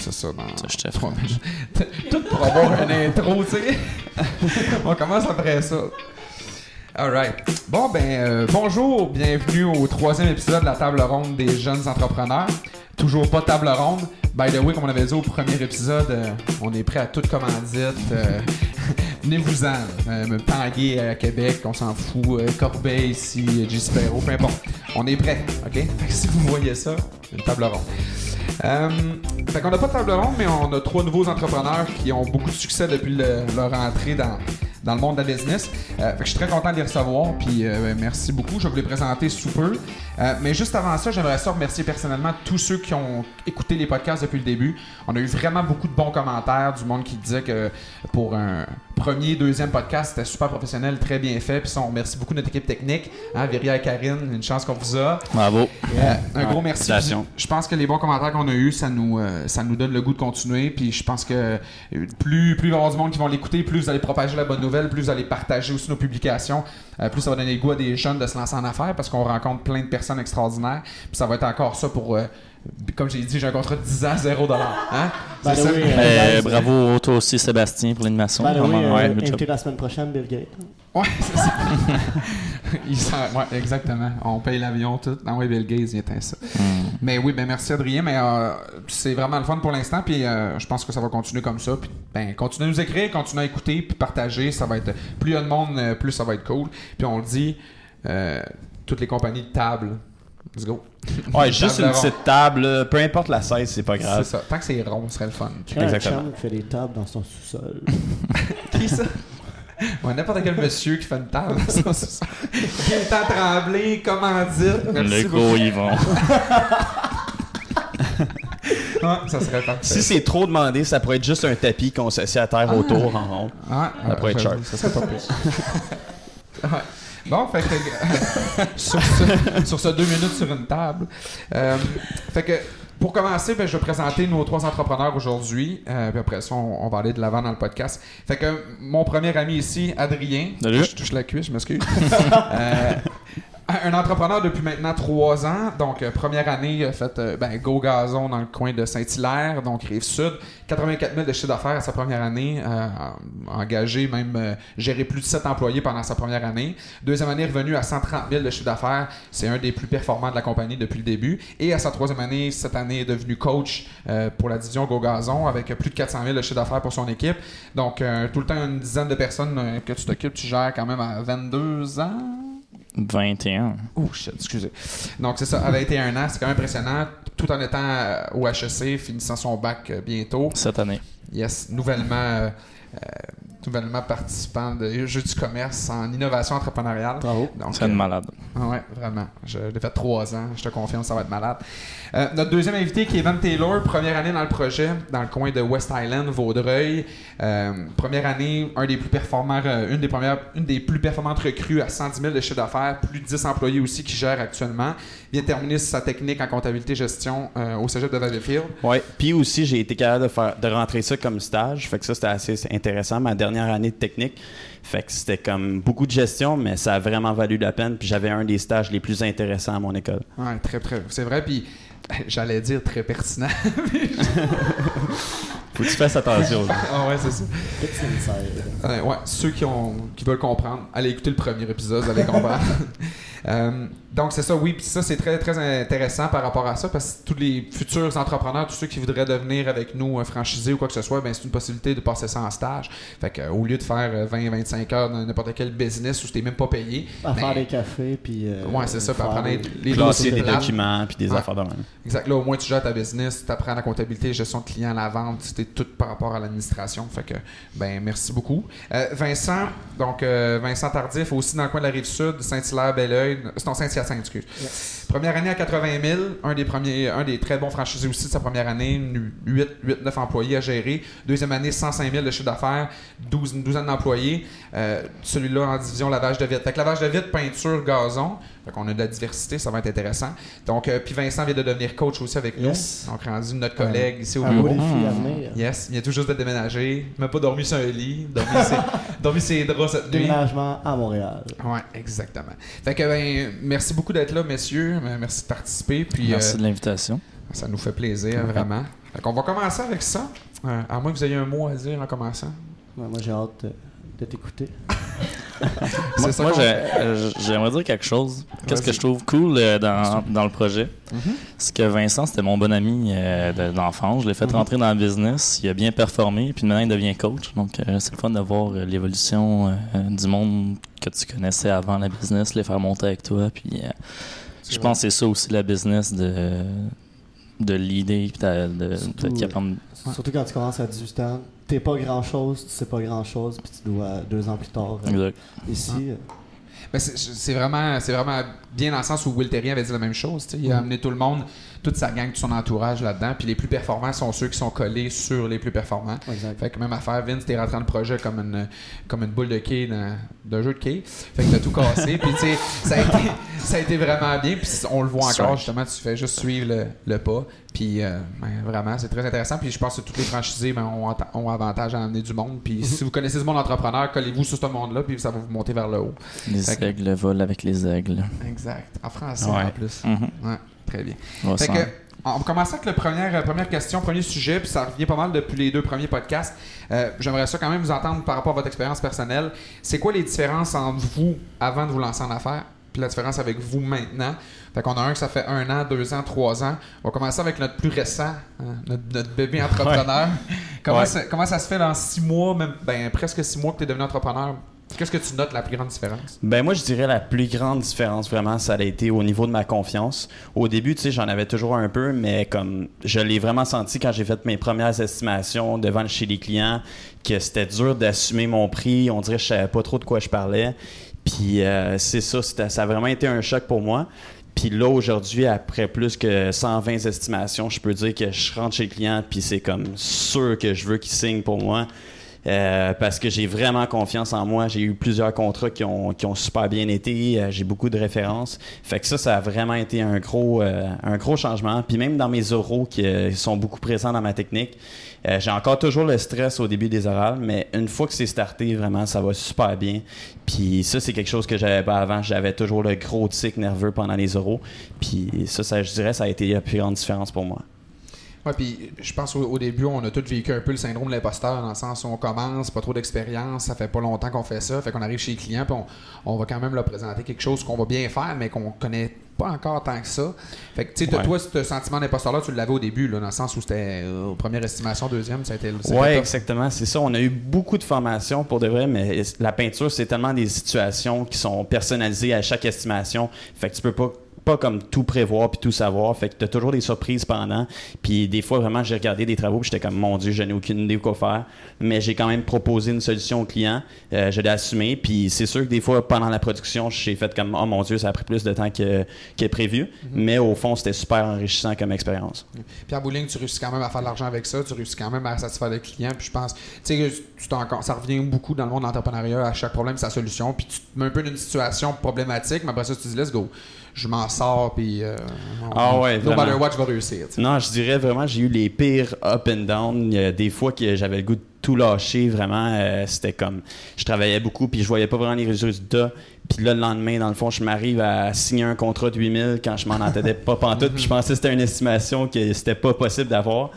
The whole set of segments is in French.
C'est ça, dans Ça, je te. Tout pour avoir un intro, tu sais. On commence après ça. Alright. Bon, ben, euh, bonjour, bienvenue au troisième épisode de la table ronde des jeunes entrepreneurs. Toujours pas table ronde. By the way, comme on avait dit au premier épisode, euh, on est prêt à toute commandite. euh, Venez-vous-en. Euh, me Tanguay à Québec, on s'en fout. Corbeil ici. Sparrow, peu importe. On est prêt, OK? Si vous voyez ça, une table ronde. Euh, fait qu'on n'a pas de table ronde, mais on a trois nouveaux entrepreneurs qui ont beaucoup de succès depuis le- leur entrée dans, dans le monde de la business. Euh, fait que je suis très content de les recevoir, puis euh, ben, merci beaucoup. Je vais vous les présenter sous peu. Euh, mais juste avant ça, j'aimerais ça remercier personnellement tous ceux qui ont écouté les podcasts depuis le début. On a eu vraiment beaucoup de bons commentaires, du monde qui disait que pour un premier, deuxième podcast, c'était super professionnel, très bien fait. Puis on remercie beaucoup notre équipe technique, hein, Viria et Karine, une chance qu'on vous a. Bravo. Euh, un gros merci. Je pense que les bons commentaires qu'on a eus, ça nous, euh, ça nous donne le goût de continuer. Puis je pense que euh, plus, plus il va y avoir du monde qui vont l'écouter, plus vous allez propager la bonne nouvelle, plus vous allez partager aussi nos publications, euh, plus ça va donner le goût à des jeunes de se lancer en affaires parce qu'on rencontre plein de personnes extraordinaires. Puis ça va être encore ça pour. Euh, comme j'ai dit, j'ai un contrat de 10 ans, 0 Hein? Ben ça. oui, Euh, guys, bravo toi aussi, Sébastien, pour l'animation. Ben oui, euh, ouais, invité la semaine prochaine, Bill Gates. Ouais, c'est ça. Il s'en- ouais, exactement. On paye l'avion, tout. Ah ouais, Bill Gates, il éteint ça. Hmm. Mais oui, ben merci Adrien, mais euh, c'est vraiment le fun pour l'instant, puis euh, je pense que ça va continuer comme ça. Puis ben, continuez à nous écrire, continuez à écouter, puis partager, ça va être plus il y a de monde, euh, plus ça va être cool. Puis on le dit, euh, toutes les compagnies de table, let's go. Ouais, juste Table une ronde. petite table, là, peu importe la size, c'est pas C'est grave. ça. Tant que c'est rond, ce serait le fun. J'ai un chum qui fait des tables dans son sous-sol. Qui ça? Ouais, n'importe quel monsieur qui fait une table. ça, c'est ça. Gaëtan Tremblay, comment dire? Merci Le gros Yvon. Ouais, ça serait parfait. Si c'est trop demandé, ça pourrait être juste un tapis qu'on s'assied à terre autour en rond. Ah, Ça pourrait être sharp. Ça serait pas pire. ouais. Bon, fait que sur, ce, sur ce deux minutes sur une table. euh, fait que pour commencer, ben, je vais présenter nos trois entrepreneurs aujourd'hui. Euh, puis après ça, on, on va aller de l'avant dans le podcast. Fait que mon premier ami ici, Adrien. Salut. Je touche la cuisse, je m'excuse. Euh, un entrepreneur depuis maintenant trois ans. Donc, euh, première année, a fait euh, ben, Go Gazon dans le coin de Saint-Hilaire, donc Rive-Sud. 84 000 de chiffre d'affaires à sa première année. euh, engagé, même euh, géré plus de 7 employés pendant sa première année. Deuxième année, revenu à 130 000 de chiffre d'affaires. C'est un des plus performants de la compagnie depuis le début. Et à sa troisième année, cette année, est devenu coach euh, pour la division Go Gazon avec plus de 400 000 de chiffre d'affaires pour son équipe. Donc, euh, tout le temps, une dizaine de personnes euh, que tu t'occupes. Tu gères quand même à 22 ans. 21. Oh shit, excusez. Donc c'est ça, à 21 ans, c'est quand même impressionnant, tout en étant euh, au HEC, finissant son bac euh, bientôt. Cette année. Yes, nouvellement, euh, euh, nouvellement participant de Jeux du commerce en innovation entrepreneuriale. Bravo. Donc, C'est une euh, malade. Ouais, vraiment. Je l'ai fait trois ans. Je te confirme, ça va être malade. Euh, notre deuxième invité, qui est Evan Taylor, première année dans le projet, dans le coin de West Island, Vaudreuil. Euh, première année, un des plus performants, euh, une des premières, une des plus performantes recrues à 110 000 de chiffre d'affaires, plus de 10 employés aussi qui gèrent actuellement. Vient de terminer sa technique en comptabilité gestion euh, au Cégep de Valleyfield. Ouais. Puis aussi, j'ai été capable de, faire, de rentrer ça comme stage. Fait que ça, c'était assez intéressant. Ma dernière année de technique. C'était comme beaucoup de gestion, mais ça a vraiment valu la peine. Puis j'avais un des stages les plus intéressants à mon école. Ouais, très, très. C'est vrai. Puis, j'allais dire très pertinent. Faut que tu fasses attention. ah ouais, c'est ça. Euh, ouais, ceux qui, ont, qui veulent comprendre, allez écouter le premier épisode, vous allez comprendre. Euh, donc, c'est ça, oui. Puis ça, c'est très, très intéressant par rapport à ça parce que tous les futurs entrepreneurs, tous ceux qui voudraient devenir avec nous un franchisé ou quoi que ce soit, ben, c'est une possibilité de passer ça en stage. Fait que, euh, au lieu de faire 20-25 heures dans n'importe quel business où tu n'es même pas payé, À ben, faire des cafés, puis. euh, Ouais, c'est ça, puis apprendre des- les dossiers des documents puis des Ouais. affaires de même. Exact. Là, au moins, tu gères ta business, tu apprends la comptabilité, gestion de clients, la vente, c'était tout par rapport à l'administration. Fait que, ben, merci beaucoup. Euh, Vincent, donc, euh, Vincent Tardif, aussi dans le coin de la rive sud, Saint-Hilaire, Belleuil, c'est non, Saint-Hyacinthe, excuse. Première année à 80 000, un des, premiers, un des très bons franchisés aussi de sa première année, 8-9 employés à gérer. Deuxième année, 105 000 de chiffre d'affaires, 12, une douzaine d'employés. Euh, Celui-là en division lavage de vitre. Fait que lavage de vitre, peinture, gazon. Fait qu'on a de la diversité, ça va être intéressant. Donc, euh, puis Vincent vient de devenir coach aussi avec Yes. nous. Donc, rendu notre collègue ici au Un beau bureau. venir. Yes, il vient tout juste de déménager. Il m'a pas dormi sur un lit. Dormi ses, dormi ses draps cette nuit. Déménagement à Montréal. Ouais, exactement. Fait que, ben, merci beaucoup d'être là, messieurs. Euh, Merci de participer. Puis, Merci euh, de l'invitation. ça nous fait plaisir, vraiment. Fait qu'on va commencer avec ça. Euh, à moins que vous ayez un mot à dire en commençant. Ouais, moi, j'ai hâte euh, de t'écouter. Moi, euh, j'aimerais dire quelque chose. Qu'est-ce que je trouve cool euh, dans, dans le projet? Mhm. C'est que Vincent, c'était mon bon ami euh, de- d'enfance. Je l'ai fait Mhm. rentrer dans le business. Il a bien performé. Puis maintenant, il devient coach. Donc, euh, c'est le fun de voir euh, l'évolution euh, du monde que tu connaissais avant la business, les faire monter avec toi. Puis, euh, je vrai. pense que c'est ça aussi la business de, de l'idée. Puis de- de- Surtout, d'être capable de- Surtout quand tu commences à 18 ans, t'es pas grand-chose, tu sais pas grand-chose, puis tu dois, deux ans plus tard, euh, Exact. ici... euh, Ben, c'est- vraiment, c'est vraiment bien dans le sens où Will Terry avait dit la même chose. tu sais. Il a Mhm. amené tout le monde, toute sa gang, tout son entourage là-dedans. Puis les plus performants sont ceux qui sont collés sur les plus performants. Exact. Fait que même affaire, Vince, t'es rentré dans le projet comme une, comme une boule de quai dans- d'un jeu de quai. Fait que t'as tout cassé. puis tu sais, ça, a été- ça a été vraiment bien. Puis on le voit encore, justement, tu fais juste suivre le, le pas. Puis euh, ben, vraiment, c'est très intéressant. Puis je pense que tous les franchisés ben, ont, ont avantage à amener du monde. Puis si vous connaissez ce monde entrepreneur, collez-vous sur ce monde-là, puis ça va vous monter vers le haut. Les Fait que- aigles volent avec les aigles. Exact. En français Ouais. en plus. Mhm. Ouais, très bien. On va Fait s'en- que, on va commencer avec la première, euh, première question, premier sujet, puis ça revient pas mal depuis les deux premiers podcasts. Euh, J'aimerais ça quand même vous entendre par rapport à votre expérience personnelle. C'est quoi les différences entre vous avant de vous lancer en affaires, puis la différence avec vous maintenant? Fait qu'on a un que ça fait un an, deux ans, trois ans. On va commencer avec notre plus récent, hein, notre, notre bébé entrepreneur. Comment, Ouais. ça, comment ça se fait dans six mois, même ben, presque six mois que tu es devenu entrepreneur? Qu'est-ce que tu notes la plus grande différence? Ben moi je dirais la plus grande différence vraiment ça a été au niveau de ma confiance. Au début tu sais j'en avais toujours un peu mais comme je l'ai vraiment senti quand j'ai fait mes premières estimations devant chez les clients que c'était dur d'assumer mon prix, on dirait que je savais pas trop de quoi je parlais. Puis euh, c'est ça, ça a vraiment été un choc pour moi. Puis là, aujourd'hui, après plus que 120 estimations, je peux dire que je rentre chez le client, puis c'est comme sûr que je veux qu'il signe pour moi. Euh, parce que j'ai vraiment confiance en moi. J'ai eu plusieurs contrats qui ont, qui ont super bien été. Euh, j'ai beaucoup de références. Fait que ça, ça a vraiment été un gros, euh, un gros changement. Puis même dans mes oraux qui euh, sont beaucoup présents dans ma technique, euh, j'ai encore toujours le stress au début des orales, mais une fois que c'est starté, vraiment, ça va super bien. Puis ça, c'est quelque chose que j'avais pas avant. J'avais toujours le gros tic nerveux pendant les oraux. Puis ça, ça, je dirais, ça a été la plus grande différence pour moi. Ouais, puis je pense au, au début, on a tous vécu un peu le syndrome de l'imposteur, dans le sens où on commence, pas trop d'expérience, ça fait pas longtemps qu'on fait ça, fait qu'on arrive chez les clients, puis on, on va quand même leur présenter quelque chose qu'on va bien faire, mais qu'on connaît pas encore tant que ça. Fait que, tu sais, Ouais. toi, ce sentiment d'imposteur-là, tu l'avais au début, là, dans le sens où c'était euh, première estimation, deuxième, ça a été. a Oui, exactement. C'est ça. On a eu beaucoup de formations pour de vrai, mais la peinture, c'est tellement des situations qui sont personnalisées à chaque estimation. Fait que tu peux pas pas comme tout prévoir puis tout savoir. Fait que tu as toujours des surprises pendant. Puis des fois, vraiment, j'ai regardé des travaux puis j'étais comme, mon Dieu, je n'ai aucune idée quoi faire. Mais j'ai quand même proposé une solution au client. Euh, je l'ai assumé. Puis c'est sûr que des fois, pendant la production, j'ai fait comme, oh mon Dieu, ça a pris plus de temps que, que prévu. Mais au fond, c'était super enrichissant comme expérience. Puis en bowling, tu réussis quand même à faire de l'argent avec ça, tu réussis quand même à satisfaire le client. Puis je pense, tu sais, t'en- ça revient beaucoup dans le monde de l'entrepreneuriat, à chaque problème, sa solution. Puis tu te mets un peu dans une situation problématique, mais après ça, tu dis, let's go, je m'en sors, puis euh, Ah ouais, no matter what, je vais réussir. Non, je dirais vraiment, j'ai eu les pires up and down. Il y a des fois que j'avais le goût de tout lâcher. Vraiment, euh, c'était comme. Je travaillais beaucoup, puis je voyais pas vraiment les résultats. Puis là, le lendemain, dans le fond, je m'arrive à signer un contrat de 8000 quand je m'en entendais pas pantoute. Puis je pensais que c'était une estimation que c'était pas possible d'avoir.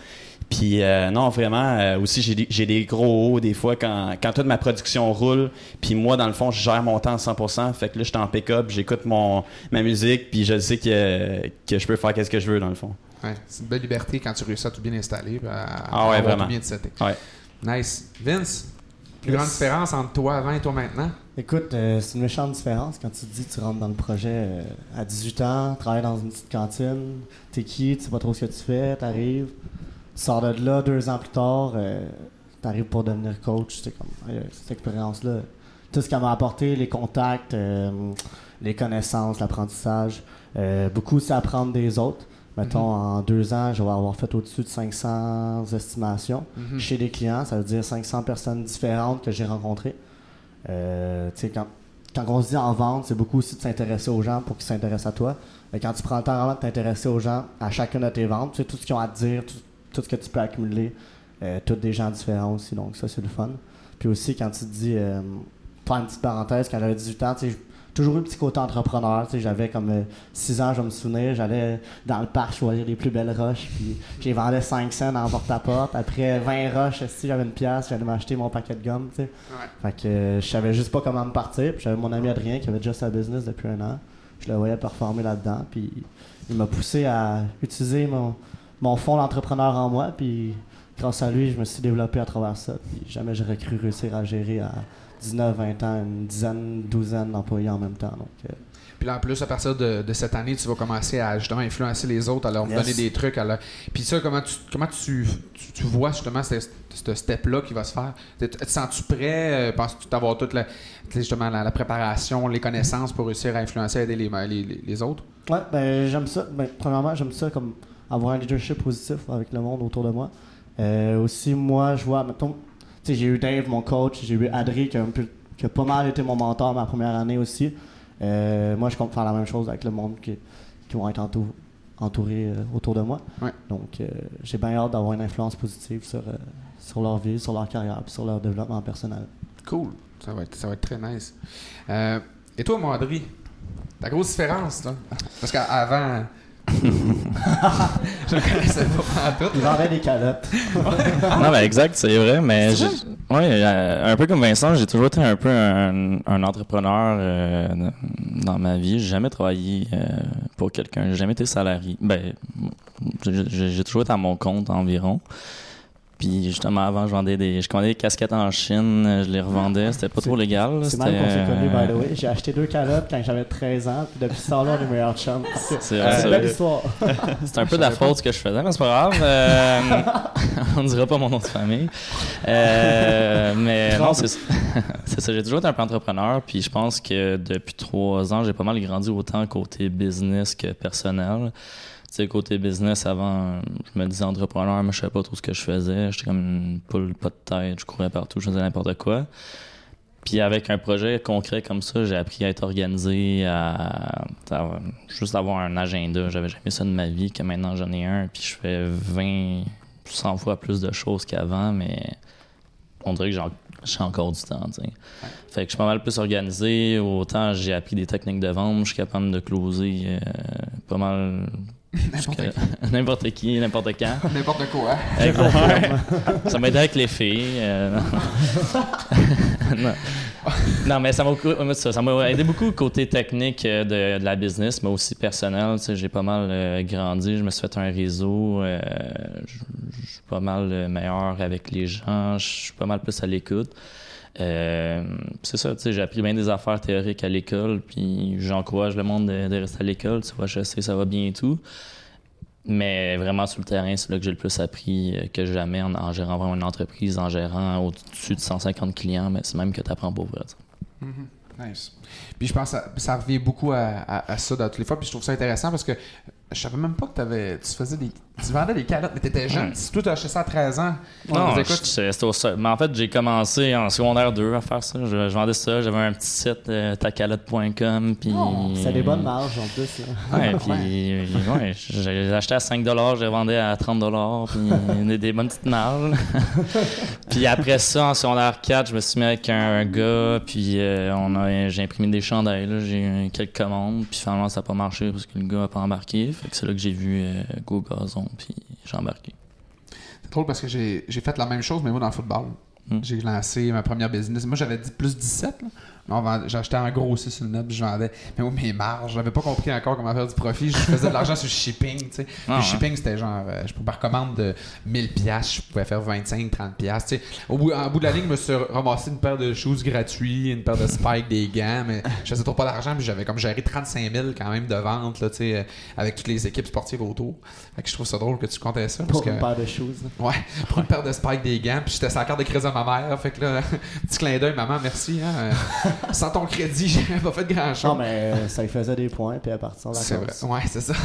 Puis euh, non, vraiment, euh, aussi, j'ai des, gros hauts des fois quand, quand toute ma production roule. Puis moi, dans le fond, je gère mon temps à 100%. Fait que là, je suis en pick-up, j'écoute mon, ma musique, puis je sais que, que je peux faire qu'est-ce que je veux, dans le fond. Ouais, c'est une belle liberté quand tu réussis à tout bien installer. À, Ah à ouais, avoir vraiment. tout bien seté. Ouais. Nice. Vince, plus Yes. grande différence entre toi avant et toi maintenant? Écoute, euh, c'est une méchante différence quand tu te dis que tu rentres dans le projet euh, à 18 ans, travailles dans une petite cantine, t'es qui, tu sais pas trop ce que tu fais, t'arrives, sors de là deux ans plus tard, euh, t'arrives pour devenir coach, c'est comme euh, cette expérience-là. Tout ce qu'elle m'a apporté, les contacts, euh, les connaissances, l'apprentissage, euh, beaucoup c'est apprendre des autres. Mettons, en deux ans, je vais avoir fait au-dessus de 500 estimations Mhm. chez des clients, ça veut dire 500 personnes différentes que j'ai rencontrées. Tu sais, quand, quand on se dit en vente, c'est beaucoup aussi de s'intéresser aux gens pour qu'ils s'intéressent à toi. Mais quand tu prends le temps vraiment de t'intéresser aux gens à chacune de tes ventes, tu sais, tout ce qu'ils ont à te dire, tout, tout ce que tu peux accumuler, euh, tous des gens différents aussi, donc ça c'est le fun. Puis aussi quand tu te dis, euh, faire une petite parenthèse, quand j'avais 18 ans, tu sais, toujours eu le petit côté entrepreneur. tu sais, J'avais comme 6 ans, je me souvenir, j'allais dans le parc choisir les plus belles roches, puis j'ai vendais 5 cents en porte-à-porte. Après 20 roches, si j'avais une pièce, j'allais m'acheter mon paquet de gomme. tu sais. Fait que euh, je savais juste pas comment me partir. Puis j'avais mon ami Adrien qui avait déjà sa business depuis un an. Je le voyais performer là-dedans. Puis il m'a poussé à utiliser mon, mon fond d'entrepreneur en moi. Puis grâce à lui, je me suis développé à travers ça. Puis jamais j'aurais cru réussir à gérer à 19, 20 ans une dizaine, douzaine d'employés en même temps. Donc, euh, Puis là, en plus, à partir de, de cette année, tu vas commencer à justement influencer les autres, à leur Yes. donner des trucs. À leur... Puis ça, comment tu, comment tu, tu, tu vois justement ce, ce step-là qui va se faire? Te, sens-tu prêt? euh, Penses-tu d'avoir toute la, justement la, la préparation, les connaissances pour réussir à influencer, aider les, les, autres? Ouais, ben j'aime ça. Ben, premièrement, j'aime ça comme avoir un leadership positif avec le monde autour de moi. Euh, aussi, moi, je vois, mettons, tu sais, j'ai eu Dave, mon coach, j'ai eu Adri, qui a, un peu, qui a pas mal été mon mentor ma première année aussi. Euh, moi, je compte faire la même chose avec le monde qui, qui vont être entou- entourés euh, autour de moi. Ouais. Donc, j'ai bien hâte d'avoir une influence positive sur, sur leur vie, sur leur carrière, puis sur leur développement personnel. Cool. Ça va être, ça va être très nice. Et toi, mon Adri, ta grosse différence, là? Parce qu'avant, je ne connaissais pas en tout. Ils vendaient des calottes. non, mais exact, c'est vrai, mais j'ai- ouais, euh, un peu comme Vincent, j'ai toujours été un peu un, un entrepreneur euh, dans ma vie. J'ai jamais travaillé euh, pour quelqu'un, j'ai jamais été salarié. Ben, j'ai toujours été à mon compte environ. Puis justement, avant, je vendais des, je commandais des casquettes en Chine, je les revendais, c'était pas trop légal. là, C'est mal qu'on s'est connus, by the euh, way. J'ai acheté deux calottes quand j'avais 13 ans, puis depuis ce temps-là, on est meilleurs chums. C'est C'est c'est vrai, une c'est belle vrai. histoire. C'est un peu de la faute ce que je faisais, mais c'est pas grave. Euh, on dira pas mon nom de famille. Euh, mais non, c'est ça. c'est ça. J'ai toujours été un peu entrepreneur, puis je pense que depuis trois ans, j'ai pas mal grandi autant côté business que personnel. Sais, côté business, avant, je me disais entrepreneur, mais je savais pas trop ce que je faisais. J'étais comme une poule pas de tête, je courais partout, je faisais n'importe quoi. Puis avec un projet concret comme ça, j'ai appris à être organisé, à, à juste avoir un agenda. J'avais jamais ça de ma vie, que maintenant j'en ai un, puis je fais 20, 100 fois plus de choses qu'avant, mais on dirait que j'ai encore du temps. Fait que je suis pas mal plus organisé. Autant j'ai appris des techniques de vente, je suis capable de closer euh, pas mal n'importe qui, n'importe quand. N'importe quoi. Avec- ouais. ça m'a aidé avec les filles. euh, non. Non, mais ça m'a beaucoup- ça ça m'a aidé beaucoup côté technique euh, de, de la business, mais aussi personnel. Tu sais, J'ai pas mal euh, grandi, je me suis fait un réseau. euh, je suis pas mal meilleur avec les gens, je suis pas mal plus à l'écoute. Euh, c'est ça, tu sais, j'ai appris bien des affaires théoriques à l'école, puis j'encourage le monde de, rester à l'école. Tu vois, je sais, ça va bien et tout. Mais vraiment sur le terrain, c'est là que j'ai le plus appris euh, que jamais en, gérant vraiment une entreprise, en gérant au-dessus de 150 clients, mais c'est même que tu apprends pour vrai. Mhm. Nice. Puis je pense que ça, revient beaucoup à ça dans toutes les fois. Puis je trouve ça intéressant parce que je savais même pas que t'avais, tu faisais des. Tu vendais des calottes, mais t'étais jeune. Si toi t'as acheté ça à 13 ans. Non, c'était au sol. Mais en fait, j'ai commencé en secondaire 2 à faire ça. Je, je vendais ça. J'avais un petit site, euh, tacalotte.com. Puis. C'est des bonnes marges en plus. là. Ouais, puis ouais, j'ai acheté à 5 je les vendais à 30 puis des, des bonnes petites marges. puis après ça, en secondaire 4, je me suis mis avec un, un gars, puis euh, on a, j'ai imprimé des chandails, j'ai eu quelques commandes, puis finalement ça n'a pas marché parce que le gars n'a pas embarqué. C'est là que j'ai vu euh, Go Gazon, puis j'ai embarqué. c'est drôle parce que j'ai fait la même chose, mais moi dans le football. Mm. J'ai lancé ma première business. Moi j'avais dit plus 17. Là. Acheté en gros aussi sur le net, puis je vendais. Mais moi, mes marges, j'avais pas compris encore comment faire du profit. Je faisais de l'argent sur le shipping. tu sais. Ah, le ouais. shipping, c'était genre, euh, je pouvais par commande de 1000 pièces, je pouvais faire 25, 30 pièces. Tu sais, au bout, en bout de la ligne, je me suis ramassé une paire de shoes gratuits, une paire de spikes, des gants, mais je faisais trop pas d'argent, puis j'avais comme géré 35 000 quand même de vente, là, tu sais, euh, avec toutes les équipes sportives autour. Fait que je trouve ça drôle que tu comptais ça, parce Pour que, une paire de choses. là. ouais, pour une paire de spikes, des gants, puis j'étais sur la carte de crédit de ma mère, fait que là, petit clin d'œil, maman, merci, hein, euh, sans ton crédit, j'aurais pas fait grand chose. Non, mais euh, ça lui faisait des points, puis à partir de la C'est vrai. Ouais, c'est ça.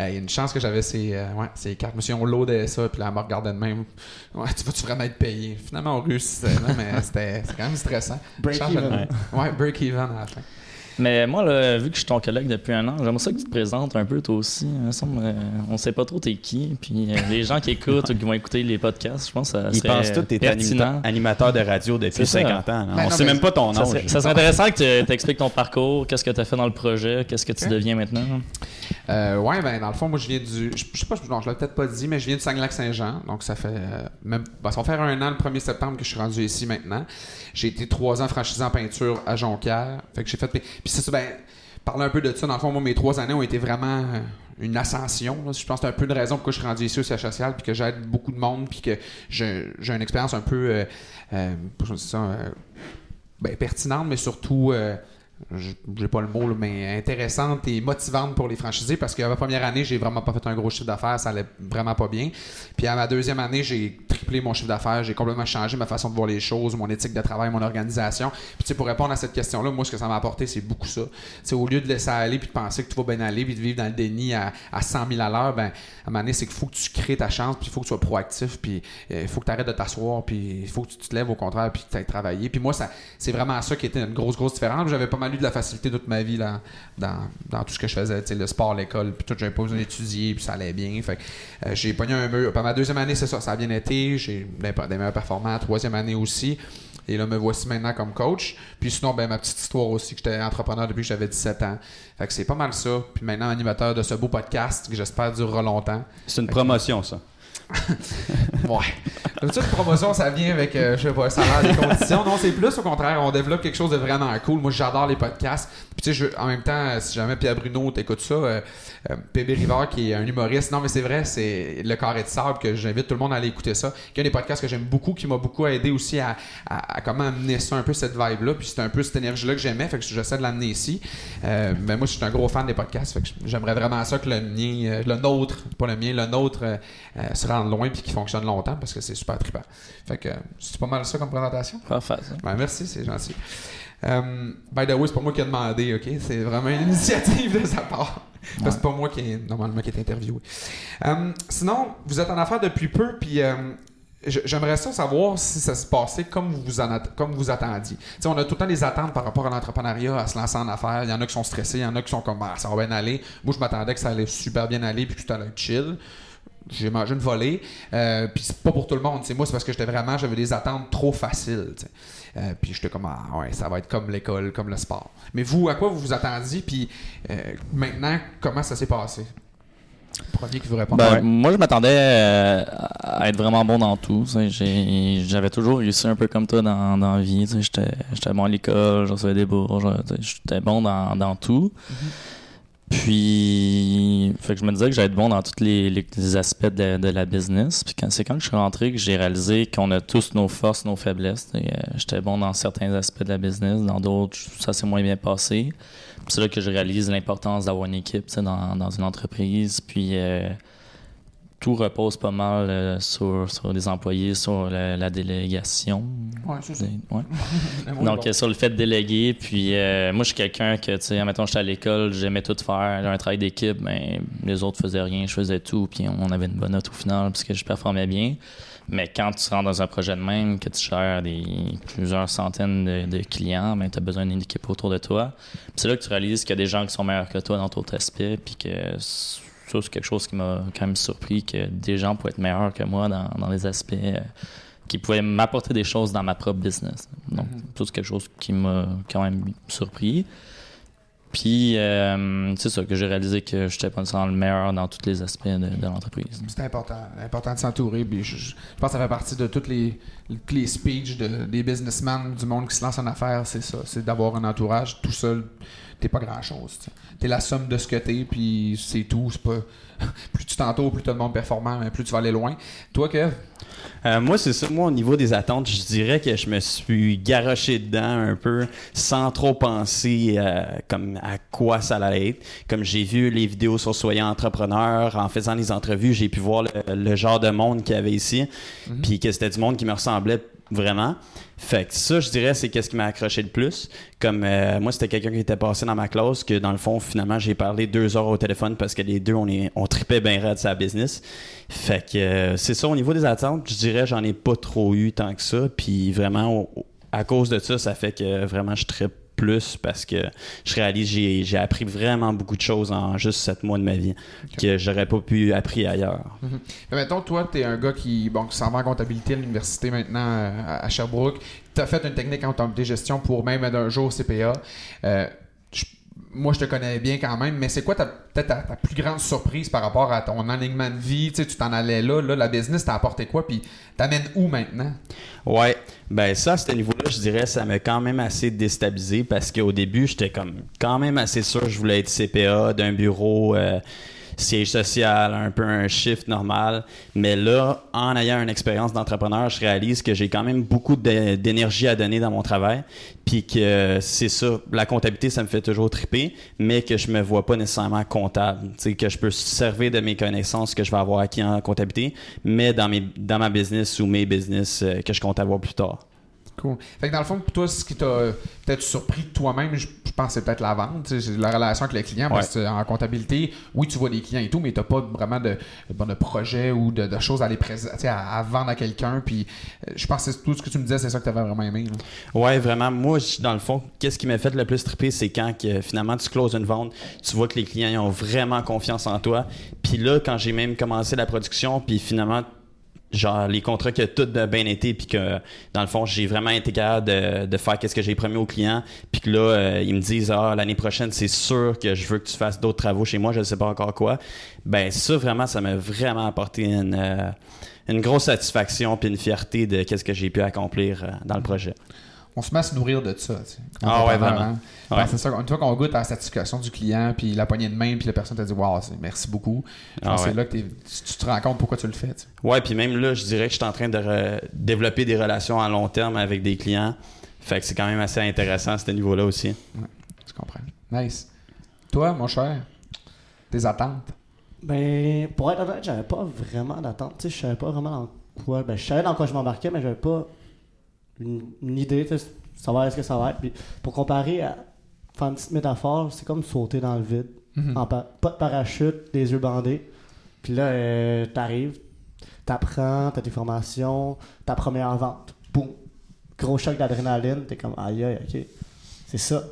Euh, Il y a une chance que j'avais ces, euh, ouais, ces cartes. Monsieur, on loadait ça, puis là, elle me regardait de même. Ouais, tu vas-tu vraiment être payé? Finalement, on réussissait, là, mais c'était quand même stressant. Break Change de- even. Ouais, break even à la fin. Mais moi, là, vu que je suis ton collègue depuis un an, j'aimerais ça que tu te présentes un peu toi aussi. Il me semble, euh, on sait pas trop t'es qui. Puis euh, les gens qui écoutent ou qui vont écouter les podcasts, je pense que ça Ils pensent tous que t'es pertinent. animateur, de radio depuis C'est ça. 50 ans. Ben on non, sait même pas ton Ça âge. serait, ça serait intéressant que tu expliques ton parcours, qu'est-ce que tu as fait dans le projet, qu'est-ce que tu deviens maintenant. Euh, ouais, ben dans le fond, moi je viens du. Je, je sais pas, je, non, je l'ai peut-être pas dit, mais je viens du Saguenay-Saint-Jean. Donc ça fait euh, même. ben, ça va faire un an le 1er septembre que je suis rendu ici maintenant. J'ai été trois ans franchisé en peinture à Jonquière. Fait que j'ai fait. Puis c'est ça, ben. Parler un peu de ça, dans le fond, moi, mes trois années ont été vraiment euh, une ascension. Je pense que c'est un peu une raison pourquoi je suis rendu ici au siège social, puis que j'aide beaucoup de monde, puis que j'ai une expérience un peu, euh, euh, ça, ben, pertinente, mais surtout, j'ai pas le mot, mais intéressante et motivante pour les franchisés parce que ma première année, j'ai vraiment pas fait un gros chiffre d'affaires, ça allait vraiment pas bien. Puis à ma deuxième année, j'ai triplé mon chiffre d'affaires, j'ai complètement changé ma façon de voir les choses, mon éthique de travail, mon organisation. Puis tu sais, pour répondre à cette question-là, moi, ce que ça m'a apporté, c'est beaucoup ça. Tu sais, au lieu de laisser aller puis de penser que tout va bien aller puis de vivre dans le déni à, à 100 000 à l'heure, ben, à moment donné, c'est qu'il faut que tu crées ta chance puis il faut que tu sois proactif puis euh, il faut que tu arrêtes de t'asseoir puis il faut que tu te lèves au contraire puis que tu ailles travailler. Puis moi, c'est vraiment ça qui était une grosse, grosse différence. J'avais eu de la facilité toute ma vie là, dans, dans tout ce que je faisais, le sport, l'école, puis tout, j'avais pas besoin d'étudier, puis ça allait bien. Fait euh, j'ai pogné un mur. Puis ma deuxième année, c'est ça, ça a bien été. J'ai des, des meilleurs performants. Troisième année aussi. Et là, me voici maintenant comme coach. Puis sinon, ben, ma petite histoire aussi, que j'étais entrepreneur depuis que j'avais 17 ans. Fait que c'est pas mal ça. Puis maintenant, animateur de ce beau podcast que j'espère durera longtemps. C'est une promotion, ça. Ouais. Une promotion, ça vient avec, euh, je sais pas, ça a l'air des conditions. Non, c'est plus au contraire, on développe quelque chose de vraiment cool. Moi, j'adore les podcasts. Puis tu sais, je- en même temps, euh, si jamais Pierre Bruno t'écoute ça, euh, euh, PB Rivard qui est un humoriste, non mais c'est vrai, c'est le carré de sable que j'invite tout le monde à aller écouter ça. Qui est un des podcasts que j'aime beaucoup, qui m'a beaucoup aidé aussi à, à- à comment amener ça un peu cette vibe-là. Puis c'est un peu cette énergie-là que j'aimais, fait que j'essaie de l'amener ici. Mais moi, je suis un gros fan des podcasts, fait que j'aimerais vraiment ça que le mien, le nôtre, pas le mien, le nôtre se rende loin puis qu'il fonctionne longtemps parce que c'est super trippant. Fait que c'est pas mal ça comme présentation? Parfait. Ben, merci, c'est gentil. Euh, by the way, c'est pas moi qui ai demandé, ok? C'est vraiment une initiative de sa part. Parce que c'est pas moi qui est normalement qui est interviewé. Euh, sinon, vous êtes en affaires depuis peu, puis euh, j'aimerais ça savoir si ça se passait comme vous vous en at- comme vous attendiez. On a tout le temps des attentes par rapport à l'entrepreneuriat, à se lancer en affaires. Il y en a qui sont stressés, il y en a qui sont comme ah, ça va bien aller. Moi, je m'attendais que ça allait super bien aller, puis que tout allait être chill j'ai mangé une volée. Euh, puis c'est pas pour tout le monde. sais. Moi, c'est parce que j'étais vraiment, j'avais des attentes trop faciles. Euh, puis j'étais comme, ah ouais, ça va être comme l'école, comme le sport. Mais vous, à quoi vous vous attendiez? Puis euh, maintenant, comment ça s'est passé? Premier qui vous répond. Ben, Ouais. Moi, je m'attendais euh, à être vraiment bon dans tout. J'avais toujours réussi un peu comme toi dans, dans la vie. tu sais. J'étais j'étais bon à l'école, je recevais des sais, j'étais bon dans, dans tout. Puis, fait que je me disais que j'allais être bon dans tous les, aspects de, la business. Puis quand- c'est quand je suis rentré que j'ai réalisé qu'on a tous nos forces, nos faiblesses. Euh, J'étais bon dans certains aspects de la business, dans d'autres, ça s'est moins bien passé. C'est là que je réalise l'importance d'avoir une équipe dans, dans une entreprise. Puis euh, tout repose pas mal euh, sur, sur les employés, sur la, la délégation. Ouais, c'est ça. Ouais. Donc, bon. euh, sur le fait de déléguer, puis euh, moi, je suis quelqu'un que, tu sais, mettons, j'étais à l'école, j'aimais tout faire, j'avais un travail d'équipe, mais les autres faisaient rien, je faisais tout, puis on avait une bonne note au final, parce que je performais bien. Mais quand tu rentres dans un projet de même, que tu gères des, plusieurs centaines de, de clients, ben, tu as besoin d'une équipe autour de toi. C'est là que tu réalises qu'il y a des gens qui sont meilleurs que toi dans d'autres aspects, puis que ça, c'est quelque chose qui m'a quand même surpris, que des gens pouvaient être meilleurs que moi dans, dans des aspects euh, qui pouvaient m'apporter des choses dans ma propre business. Donc, ça, c'est quelque chose qui m'a quand même surpris. Puis, euh, c'est ça, que j'ai réalisé que j'étais pas nécessairement le meilleur dans tous les aspects de, de l'entreprise. C'est important. important de s'entourer. Je, je- je pense que ça fait partie de tous les, les speeches de- des businessmen du monde qui se lance en affaires. C'est ça. C'est d'avoir un entourage. Tout seul, t'es pas grand-chose. tu es la somme de ce que t'es, puis c'est tout. C'est pas... plus tu t'entoures, plus tu as le monde performant, plus tu vas aller loin. Toi, Kev? Euh, moi, c'est ça. Moi, au niveau des attentes, je dirais que je me suis garoché dedans un peu sans trop penser euh, comme à quoi ça allait être. Comme j'ai vu les vidéos sur Soyons entrepreneur, en faisant les entrevues, j'ai pu voir le, le genre de monde qu'il y avait ici, puis que c'était du monde qui me ressemblait vraiment. Fait que ça, je dirais, c'est qu'est-ce qui m'a accroché le plus. Comme euh, moi, c'était quelqu'un qui était passé dans ma classe, que dans le fond, finalement, j'ai parlé deux heures au téléphone parce que les deux, on, est, on tripait bien raide sa business. Fait que euh, c'est ça, au niveau des attentes, je dirais, j'en ai pas trop eu tant que ça. Puis vraiment, à cause de ça, ça fait que vraiment, je trippe plus parce que je réalise j'ai j'ai appris vraiment beaucoup de choses en juste sept mois de ma vie que j'aurais pas pu appris ailleurs. Mais mettons, toi, tu es un gars qui, bon, qui s'en va en comptabilité à l'université maintenant euh, à à Sherbrooke. Tu as fait une technique en comptabilité gestion pour même être un jour CPA. Euh, moi, je te connais bien quand même, mais c'est quoi peut-être ta, ta plus grande surprise par rapport à ton alignement de vie? Tu sais, tu t'en allais là, là, la business t'a apporté quoi, puis t'amènes où maintenant? Ouais, ben ça, à ce niveau-là, je dirais, ça m'a quand même assez déstabilisé parce qu'au début, j'étais comme quand même assez sûr que je voulais être CPA d'un bureau, euh, siège social, un peu un shift normal. Mais là, en ayant une expérience d'entrepreneur, je réalise que j'ai quand même beaucoup d'é- d'énergie à donner dans mon travail. Puis que c'est ça, la comptabilité, ça me fait toujours triper, mais que je me vois pas nécessairement comptable. Sais, que je peux servir de mes connaissances que je vais avoir acquis en comptabilité, mais dans, mes, dans ma business ou mes business euh, que je compte avoir plus tard. Cool. Fait que dans le fond, pour toi, ce qui t'a peut-être surpris de toi-même, je, je pense que c'est peut-être la vente, la relation avec le client. Parce que en comptabilité, oui, tu vois des clients et tout, mais tu pas vraiment de, bon, de projet ou de, de choses à, les présenter, à, à vendre à quelqu'un. Puis euh, je pense que c'est tout ce que tu me disais, c'est ça que tu avais vraiment aimé. là. Ouais, vraiment. Moi, dans le fond, qu'est-ce qui m'a fait le plus triper, c'est quand que, finalement tu closes une vente, tu vois que les clients ils ont vraiment confiance en toi. Puis là, quand j'ai même commencé la production, puis finalement, genre les contrats ont tout de bien été, puis que dans le fond, j'ai vraiment été capable de, de faire qu'est-ce que j'ai promis aux clients, puis que là, euh, ils me disent ah l'année prochaine, c'est sûr que je veux que tu fasses d'autres travaux chez moi, je ne sais pas encore quoi. Ben ça, vraiment, ça m'a vraiment apporté une euh, une grosse satisfaction puis une fierté de qu'est-ce que j'ai pu accomplir euh, dans le projet. On se met à se nourrir de ça. tu sais. Ah ouais, vraiment. Ouais. Ouais, c'est ça. Une fois qu'on goûte à la satisfaction du client, puis la poignée de main, puis la personne t'a dit Waouh, merci beaucoup. Je Ah ouais. c'est là que tu, tu te rends compte pourquoi tu le fais. tu sais. Ouais, puis même là, je dirais que je suis en train de développer des relations à long terme avec des clients. Fait que c'est quand même assez intéressant à ce niveau-là aussi. Tu comprends. Nice. Toi, mon cher, tes attentes? Ben, pour être honnête, j'avais pas vraiment d'attente. Tu sais, je savais pas vraiment dans quoi. Ben, je savais dans quoi je m'embarquais, mais j'avais pas une, une idée, tu sais, savoir est-ce que ça va être. Puis, pour comparer à faire une petite métaphore, c'est comme sauter dans le vide. Mhm. En pa- pas de parachute, les yeux bandés. Puis là, euh, t'arrives, t'apprends, t'as tes formations, ta première vente. Boum. Gros choc d'adrénaline, t'es comme aïe aïe, ok. C'est ça.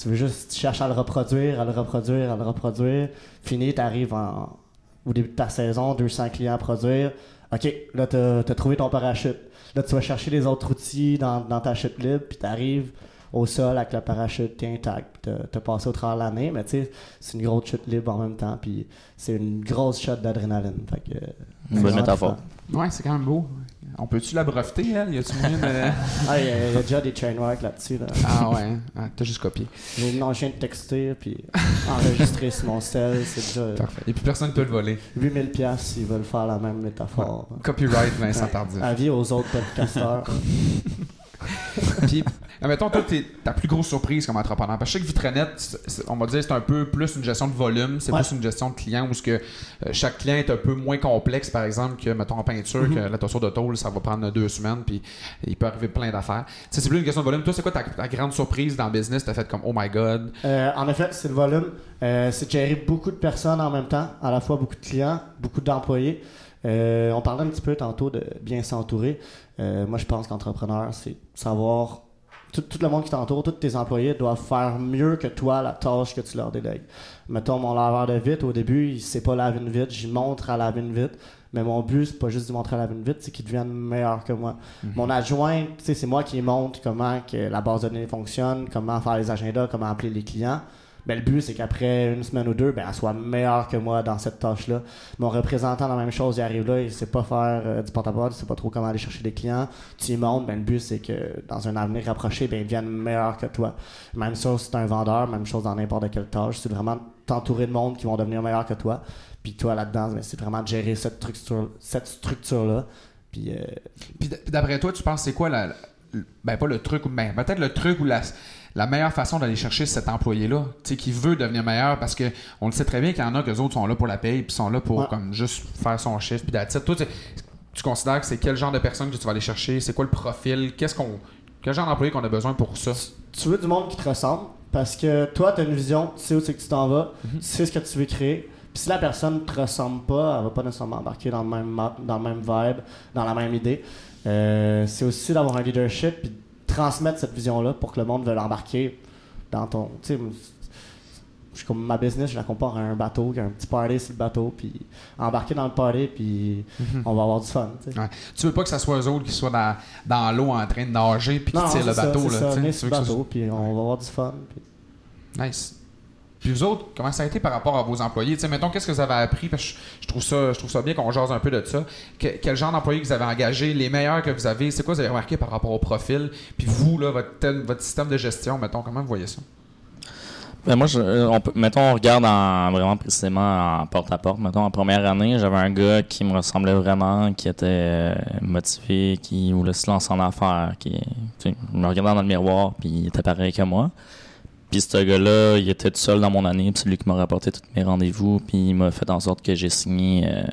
Tu veux juste, tu cherches à le reproduire, à le reproduire, à le reproduire. Fini, t'arrives en, au début de ta saison, 200 clients à produire. Ok, là, t'as as trouvé ton parachute. Là, tu vas chercher les autres outils dans, dans ta chute libre, puis t'arrives au sol avec le parachute, t'es intact, puis t'as- t'as passé au travers de l'année, mais tu sais, c'est une grosse chute libre en même temps, puis c'est une grosse shot d'adrénaline. Fait que. Une c'est bonne métaphore. Ouais, c'est quand même beau. On peut-tu la breveter, elle? Y a-tu moyen de. Ah, il y, a il y a déjà des trainwrecks là-dessus. Là. ah ouais? Ah, t'as juste copié. J'ai non, je viens de texter, puis enregistrer sur mon cell, c'est déjà Parfait. Et puis personne ne peut le voler. 8000 pièces s'ils veulent faire la même métaphore. Copyright Vincent Tardif. Avis aux autres podcasteurs. Puis, mettons, toi, t'es- ta plus grosse surprise comme entrepreneur. Parce que je sais que Vitrenet, c'est- c'est- on va dire, c'est un peu plus une gestion de volume, c'est Ouais. plus une gestion de client où ce que, euh, chaque client est un peu moins complexe, par exemple, que, mettons, en peinture, Mhm. que la toiture de tôle, ça va prendre deux semaines, puis il peut arriver plein d'affaires. C'est plus une question de volume. Toi, c'est quoi ta, ta grande surprise dans le business? T'as fait comme, oh my god. Euh, en effet, c'est le volume. Euh, c'est de gérer beaucoup de personnes en même temps, à la fois beaucoup de clients, beaucoup d'employés. Euh, on parlait un petit peu tantôt de bien s'entourer. Euh, moi, je pense qu'entrepreneur, c'est savoir. Tout, tout le monde qui t'entoure, tous tes employés doivent faire mieux que toi la tâche que tu leur délègues. Mettons, mon laveur de vitre, au début, il sait pas laver une vitre, j'y montre à laver une vitre. Mais mon but, c'est pas juste de montrer à une vitre, c'est qu'il devienne meilleur que moi. Mon adjoint, c'est moi qui montre comment que la base de données fonctionne, comment faire les agendas, comment appeler les clients. Ben, le but, c'est qu'après une semaine ou deux, ben, elle soit meilleure que moi dans cette tâche-là. Mon représentant, la même chose, il arrive là, il sait pas faire euh, du porte-à-porte, il sait pas trop comment aller chercher des clients. Tu y montres, ben, le but, c'est que dans un avenir rapproché, ben, il devienne meilleur que toi. Même chose si c'est un vendeur, même chose dans n'importe quelle tâche. C'est vraiment t'entourer de monde qui vont devenir meilleurs que toi. Puis toi, là-dedans, ben, c'est vraiment de gérer cette structure, cette structure-là. Puis, euh, Puis d'après toi, tu penses c'est quoi la, ben pas le truc ben peut-être le truc ou la, la meilleure façon d'aller chercher cet employé là, tu sais qui veut devenir meilleur parce que on le sait très bien qu'il y en a que autres sont là pour la paye puis sont là pour Ouais. comme juste faire son chiffre puis. Toi tu, considères que c'est quel genre de personne que tu vas aller chercher, c'est quoi le profil, qu'est-ce qu'on quel genre d'employé qu'on a besoin pour ça? Tu veux du monde qui te ressemble parce que toi, tu as une vision, tu sais où c'est que tu t'en vas, Mhm. tu sais ce que tu veux créer. Puis si la personne te ressemble pas, elle va pas nécessairement embarquer dans le même, dans le même vibe, dans la même idée. Euh, c'est aussi d'avoir un leadership puis de transmettre cette vision-là pour que le monde veuille l'embarquer dans ton. Tu sais, je suis comme ma business, je la compare à un bateau, qui a un petit party sur le bateau, puis embarquer dans le party, puis on va avoir du fun. tu sais. Ouais. Tu veux pas que ça soit eux autres qui soient dans, dans l'eau en train de nager puis qui tirent le ça, bateau. là, ça, tu veux le bateau, puis on va avoir du fun. Nice. Puis vous autres, comment ça a été par rapport à vos employés? Mettons, qu'est-ce que vous avez appris? Je, trouve ça, je trouve ça bien qu'on jase un peu de ça. Que- quel genre d'employés que vous avez engagé? Les meilleurs que vous avez? C'est quoi vous avez remarqué par rapport au profil? Puis vous, là, votre, système de gestion, mettons, comment vous voyez ça? Ben moi, je, euh, on mettons, on regarde en, vraiment précisément en porte à porte. Mettons, en première année, j'avais un gars qui me ressemblait vraiment, qui était euh, motivé, qui voulait se lancer en affaires, qui, me regardais dans le miroir, puis il était pareil que moi. Puis ce gars-là, il était tout seul dans mon année, puis c'est lui qui m'a rapporté tous mes rendez-vous, puis il m'a fait en sorte que j'ai signé euh,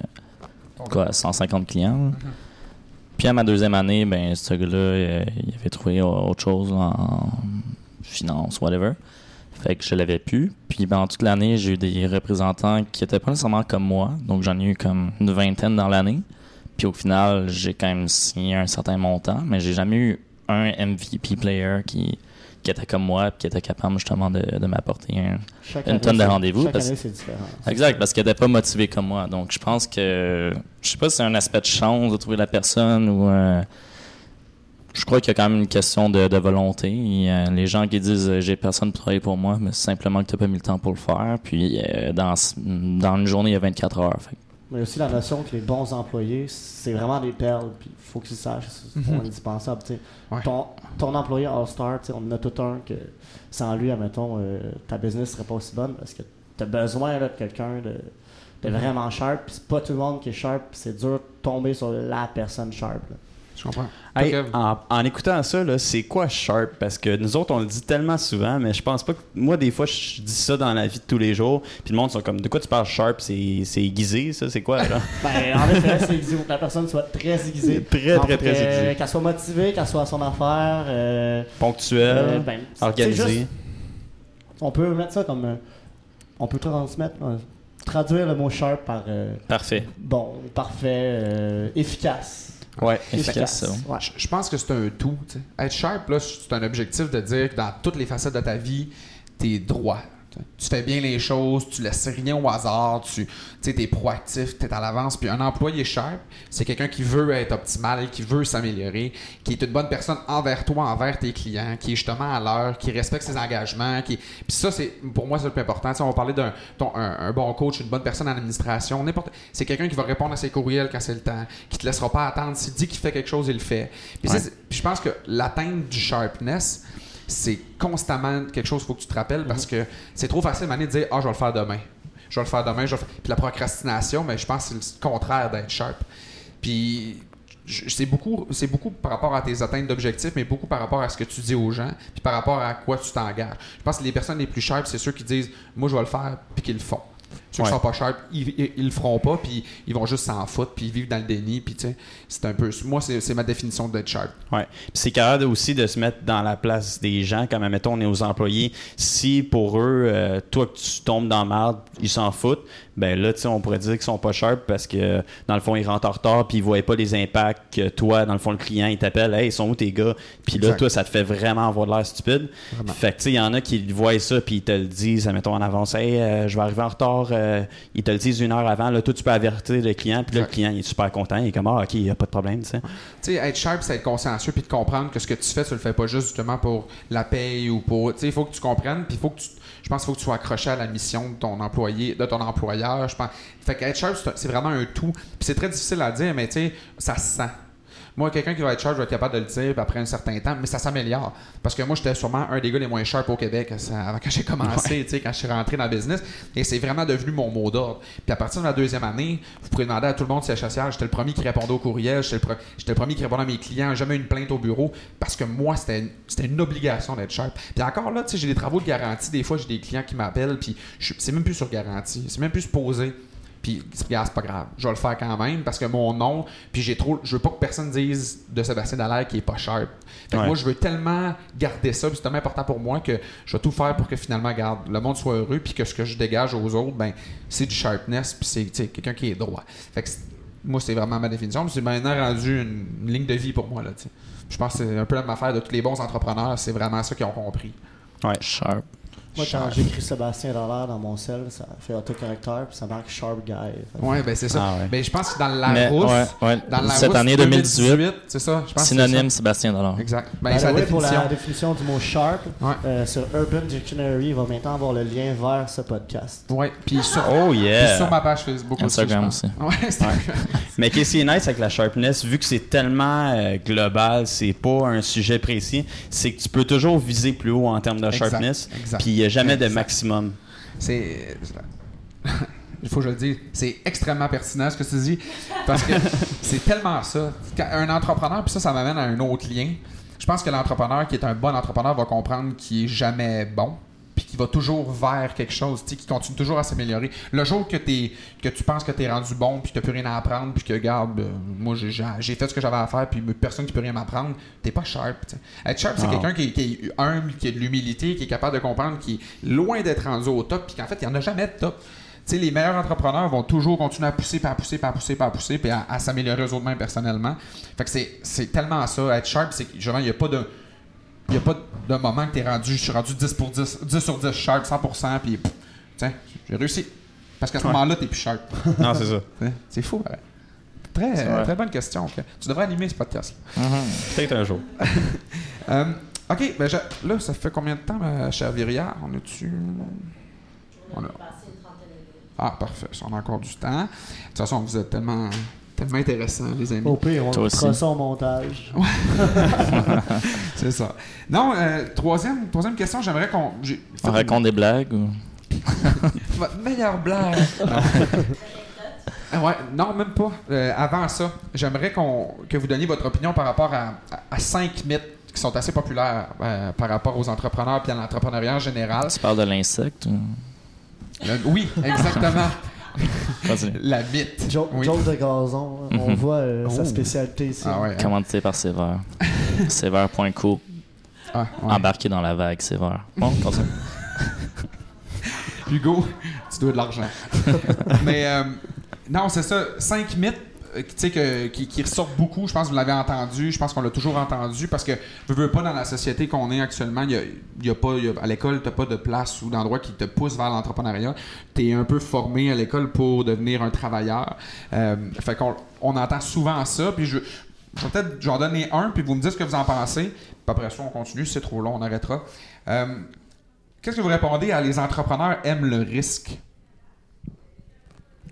quoi, 150 clients. là. Puis à ma deuxième année, ben ce gars-là, euh, il avait trouvé autre chose en finance, whatever. Fait que je l'avais pu. Puis pendant toute l'année, j'ai eu des représentants qui étaient pas nécessairement comme moi. Donc j'en ai eu comme une vingtaine dans l'année. Puis au final, j'ai quand même signé un certain montant, mais j'ai jamais eu un MVP player qui, qui était comme moi puis qui était capable justement de, de m'apporter un. Une tonne de rendez-vous, Chaque parce- année, c'est différent. Exact, parce qu'il était pas motivé comme moi. Donc je pense que je sais pas si c'est un aspect de chance de trouver la personne ou euh, je crois qu'il y a quand même une question de, de volonté. Et, euh, les gens qui disent euh, j'ai personne pour travailler pour moi, mais c'est simplement que tu pas mis le temps pour le faire. Puis euh, dans, dans une journée, il y a 24 heures. Fait Mais aussi la notion que les bons employés, c'est vraiment des perles, puis il faut Mhm. indispensable. tu sais. Ouais. Ton, ton employé All-Star, on en a tout un que sans lui, admettons, euh, ta business serait pas aussi bonne parce que tu as besoin là, de quelqu'un de, de Mhm. vraiment sharp, puis c'est pas tout le monde qui est sharp, c'est dur de tomber sur la personne sharp. là. Je comprends. Hey, en, en écoutant ça, c'est quoi Sharp? Parce que nous autres, on le dit tellement souvent, mais je pense pas que. Moi, des fois, je dis ça dans la vie de tous les jours, puis le monde sont comme De quoi tu parles Sharp? C'est c'est aiguisé, ça? C'est quoi, là? Ben, en effet, c'est aiguisé. Faut que la personne soit très aiguisée. Très, très, très aiguisée. Qu'elle soit motivée, qu'elle soit à son affaire. euh, Ponctuel, euh, ben, c'est- organisé. c'est juste- on peut mettre ça comme. euh, on peut transmettre. euh, traduire le mot sharp par euh, Parfait. bon, parfait, euh, efficace. Ouais. Efficace, ça. Ouais. Je, je pense que c'est un tout. Être sharp, là, c'est un objectif de dire que dans toutes les facettes de ta vie, tu es droit. Tu fais bien les choses, tu laisses rien au hasard, tu es proactif, tu es à l'avance. Puis un employé sharp, c'est quelqu'un qui veut être optimal, qui veut s'améliorer, qui est une bonne personne envers toi, envers tes clients, qui est justement à l'heure, qui respecte ses engagements. Qui... Puis ça, c'est pour moi, c'est le plus important. Tu sais, on va parler d'un un, un bon coach, une bonne personne en administration. n'importe. C'est quelqu'un qui va répondre à ses courriels quand c'est le temps, qui te laissera pas attendre. S'il dit qu'il fait quelque chose, il le fait. Ouais. puis je pense que l'atteinte du sharpness, c'est constamment quelque chose qu'il faut que tu te rappelles parce que c'est trop facile maintenant de dire Ah, je vais le faire demain. Je vais le faire demain. Je vais le faire- Puis la procrastination, mais je pense que c'est le contraire d'être sharp. Puis c'est beaucoup, c'est beaucoup par rapport à tes atteintes d'objectifs, mais beaucoup par rapport à ce que tu dis aux gens, puis par rapport à quoi tu t'engages. Je pense que les personnes les plus sharp, c'est ceux qui disent Moi, je vais le faire, puis qu'ils le font. Ceux qui Ouais. sont pas sharp, ils, ils, ils le feront pas, puis ils vont juste s'en foutre, puis ils vivent dans le déni, puis tu sais, c'est un peu. Moi, c'est ma définition d'être sharp. Ouais. Puis c'est capable aussi de se mettre dans la place des gens, comme admettons, on est aux employés. Si pour eux, euh, toi que tu tombes dans la merde, ils s'en foutent, ben là, tu sais, on pourrait dire qu'ils sont pas sharp parce que dans le fond, ils rentrent en retard puis ils voient pas les impacts que toi, dans le fond, le client, il t'appelle, hey, ils sont où tes gars? Puis là, Exact. toi, ça te fait vraiment avoir de l'air stupide. Vraiment. Fait que tu sais, il y en a qui voient ça puis ils te le disent, admettons, en avance, hey, euh, je vais arriver en retard. euh, ils te le disent une heure avant. Là, toi, tu peux avertir le client puis là, le client, il est super content. Il est comme, ah, ok, il y a pas de problème, tu sais. Tu sais, être sharp, c'est être consciencieux puis de comprendre que ce que tu fais, tu le fais pas juste justement pour la paye ou pour. Tu sais, il faut que tu comprennes puis il faut que tu. Je pense qu'il faut que tu sois accroché à la mission de ton employé, de ton employeur. Je pense. Fait qu'être sharp, c'est vraiment un tout. Puis c'est très difficile à dire, mais tu sais, ça se sent. Moi, quelqu'un qui va être sharp, je vais être capable de le dire après un certain temps, mais ça s'améliore. Parce que moi, j'étais sûrement un des gars les moins sharp au Québec ça, avant que j'ai commencé, tu sais, quand je suis rentré dans le business. Et c'est vraiment devenu mon mot d'ordre. Puis à partir de la deuxième année, vous pourrez demander à tout le monde si c'est social. J'étais le premier qui répondait au courriel, j'étais le, le premier qui répondait à mes clients, jamais une plainte au bureau parce que moi, c'était, une obligation d'être sharp. Puis encore là, tu sais, j'ai des travaux de garantie. Des fois, j'ai des clients qui m'appellent, puis c'est même plus sur garantie, c'est même plus posé. Puis, regarde, c'est pas grave. Je vais le faire quand même parce que mon nom, puis j'ai trop. Je veux pas que personne dise de Sébastien Dallaire qui est pas sharp. Fait que Ouais. moi, je veux tellement garder ça, puis c'est tellement important pour moi que je vais tout faire pour que finalement, garde, le monde soit heureux, puis que ce que je dégage aux autres, ben, c'est du sharpness, puis c'est tu sais, quelqu'un qui est droit. Fait que moi, c'est vraiment ma définition, c'est maintenant rendu une, une ligne de vie pour moi, là, tu sais. Je pense que c'est un peu la même affaire de tous les bons entrepreneurs, c'est vraiment ça qu'ils ont compris. Ouais. Sharp. Moi, quand j'écris Sébastien Dallaire dans mon sel, ça fait autocorrecteur puis ça marque Sharp Guy. Ouais, ben c'est ça. Ah ouais. Ben je pense que dans la Mais, rousse, ouais, ouais. dans la Cette rousse année 2018, c'est ça. Je pense synonyme Sébastien Dollar. ça. Exact. Ben, c'est la pour la définition du mot sharp, Ouais. euh, sur Urban Dictionary, il va maintenant avoir le lien vers ce podcast. Ouais, puis sur, Oh yeah! sur ma page Facebook Instagram aussi. Instagram. Mais qu'est-ce qui est nice avec la sharpness, vu que c'est tellement euh, global, c'est pas un sujet précis, c'est que tu peux toujours viser plus haut en termes de sharpness, exact. puis n'y a jamais de maximum. C'est. Il faut que je le dise, c'est extrêmement pertinent ce que tu dis. Parce que c'est tellement ça. Quand un entrepreneur, puis ça, ça m'amène à un autre lien. Je pense que l'entrepreneur qui est un bon entrepreneur va comprendre qu'il est jamais bon, puis qu'il va toujours vers quelque chose, qu'il continue toujours à s'améliorer. Le jour que, que tu penses que tu es rendu bon, puis que tu plus rien à apprendre, puis que, regarde, euh, moi j'ai- fait ce que j'avais à faire, puis personne qui peut rien m'apprendre, t'es pas sharp. Être sharp, c'est quelqu'un qui, est- qui est humble, qui a de l'humilité, qui est capable de comprendre, qui est loin d'être rendu au top, puis qu'en fait, il n'y en a jamais de top. Tu sais, les meilleurs entrepreneurs vont toujours continuer à pousser, puis à pousser, puis à pousser, puis à pousser, puis à, à s'améliorer eux mêmes personnellement. Fait que c'est- c'est tellement ça. Être sharp, c'est que il n'y a pas de. Il n'y a pas de moment que tu es rendu, je suis rendu 10, pour 10, 10 sur 10 sharp, 100%, puis tiens, j'ai réussi. Parce qu'à ce Ouais. moment-là, tu plus sharp. Non, c'est ça. C'est fou, pareil. Très, très bonne question. Tu devrais animer ce podcast. Peut-être un jour. Euh, ok, ben je- là, ça fait combien de temps, ma chère On est-tu? On a... Ah, parfait. On a encore du temps. De toute façon, vous êtes tellement, tellement intéressants, les amis. Au pire, on fera ça au montage. C'est ça. Non, euh, troisième, troisième question, j'aimerais qu'on. j'ai fait On une- raconte des blagues ou... Votre meilleure blague. Ah ouais, non, même pas. Euh, avant ça, j'aimerais qu'on que vous donniez votre opinion par rapport à, à- à cinq mythes qui sont assez populaires euh, par rapport aux entrepreneurs et à l'entrepreneuriat en général. Tu parles de l'insecte ou... Le- oui, exactement. La mythe. Joe, Oui. Joe de gazon, hein. on Mhm. voit euh, sa Oh. spécialité ici. Ah ouais. hein. Commandité par Sévère. Sévère.co. Ah, ouais. Embarqué dans la vague, Sévère. Bon, continue. Hugo, tu dois de l'argent. Mais euh, non, c'est ça. Cinq mythes que- qui, qui ressortent beaucoup. Je pense que vous l'avez entendu. Je pense qu'on l'a toujours entendu parce que je veux pas dans la société qu'on est actuellement. Il y a, y a pas, il y a- à l'école, tu pas de place ou d'endroit qui te pousse vers l'entrepreneuriat. Tu es un peu formé à l'école pour devenir un travailleur. Euh, fait qu'on on entend souvent ça. Puis je, je vais peut-être j'en donner un, puis vous me dites ce que vous en pensez. Puis après ça, on continue. Si c'est trop long, on arrêtera. Euh, Qu'est-ce que vous répondez à les entrepreneurs aiment le risque?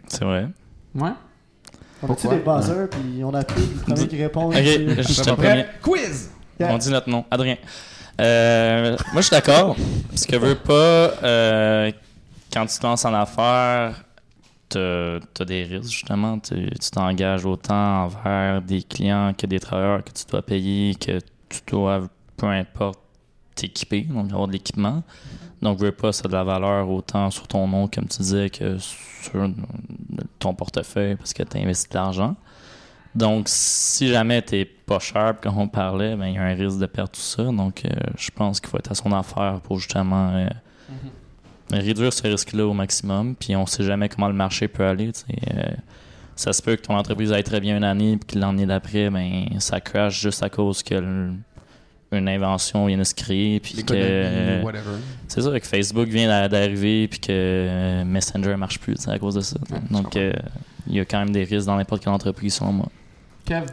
C'est vrai. Ouais. On a-tu des buzzers, puis on appuie, le premier qui répond. Ok, je le premier. Quiz! Yeah. On dit notre nom. Adrien. Euh, moi, je suis d'accord. Parce que veux pas, euh, quand tu te lances en affaires, tu as des risques, justement. Tu tu t'engages autant envers des clients que des travailleurs que tu dois payer, que tu dois, peu importe, t'équiper, donc avoir de l'équipement. Donc, veux pas, ça a de la valeur autant sur ton nom, comme tu disais, que sur ton portefeuille parce que tu as investi de l'argent. Donc, si jamais t'es pas sharp, comme on parlait, ben, il y a un risque de perdre tout ça. Donc, euh, je pense qu'il faut être à son affaire pour justement euh, réduire ce risque-là au maximum. Puis, on sait jamais comment le marché peut aller. tu. Euh, ça se peut que ton entreprise aille très bien une année, puis que l'année d'après, ben, ça crash juste à cause que le- une invention vient de se créer. Puis que, whatever. c'est ça, que Facebook vient d'a- d'arriver puis que euh, Messenger marche plus à cause de ça. Ouais, je Donc, euh, il y a quand même des risques dans n'importe quelle entreprise, selon moi. Kev?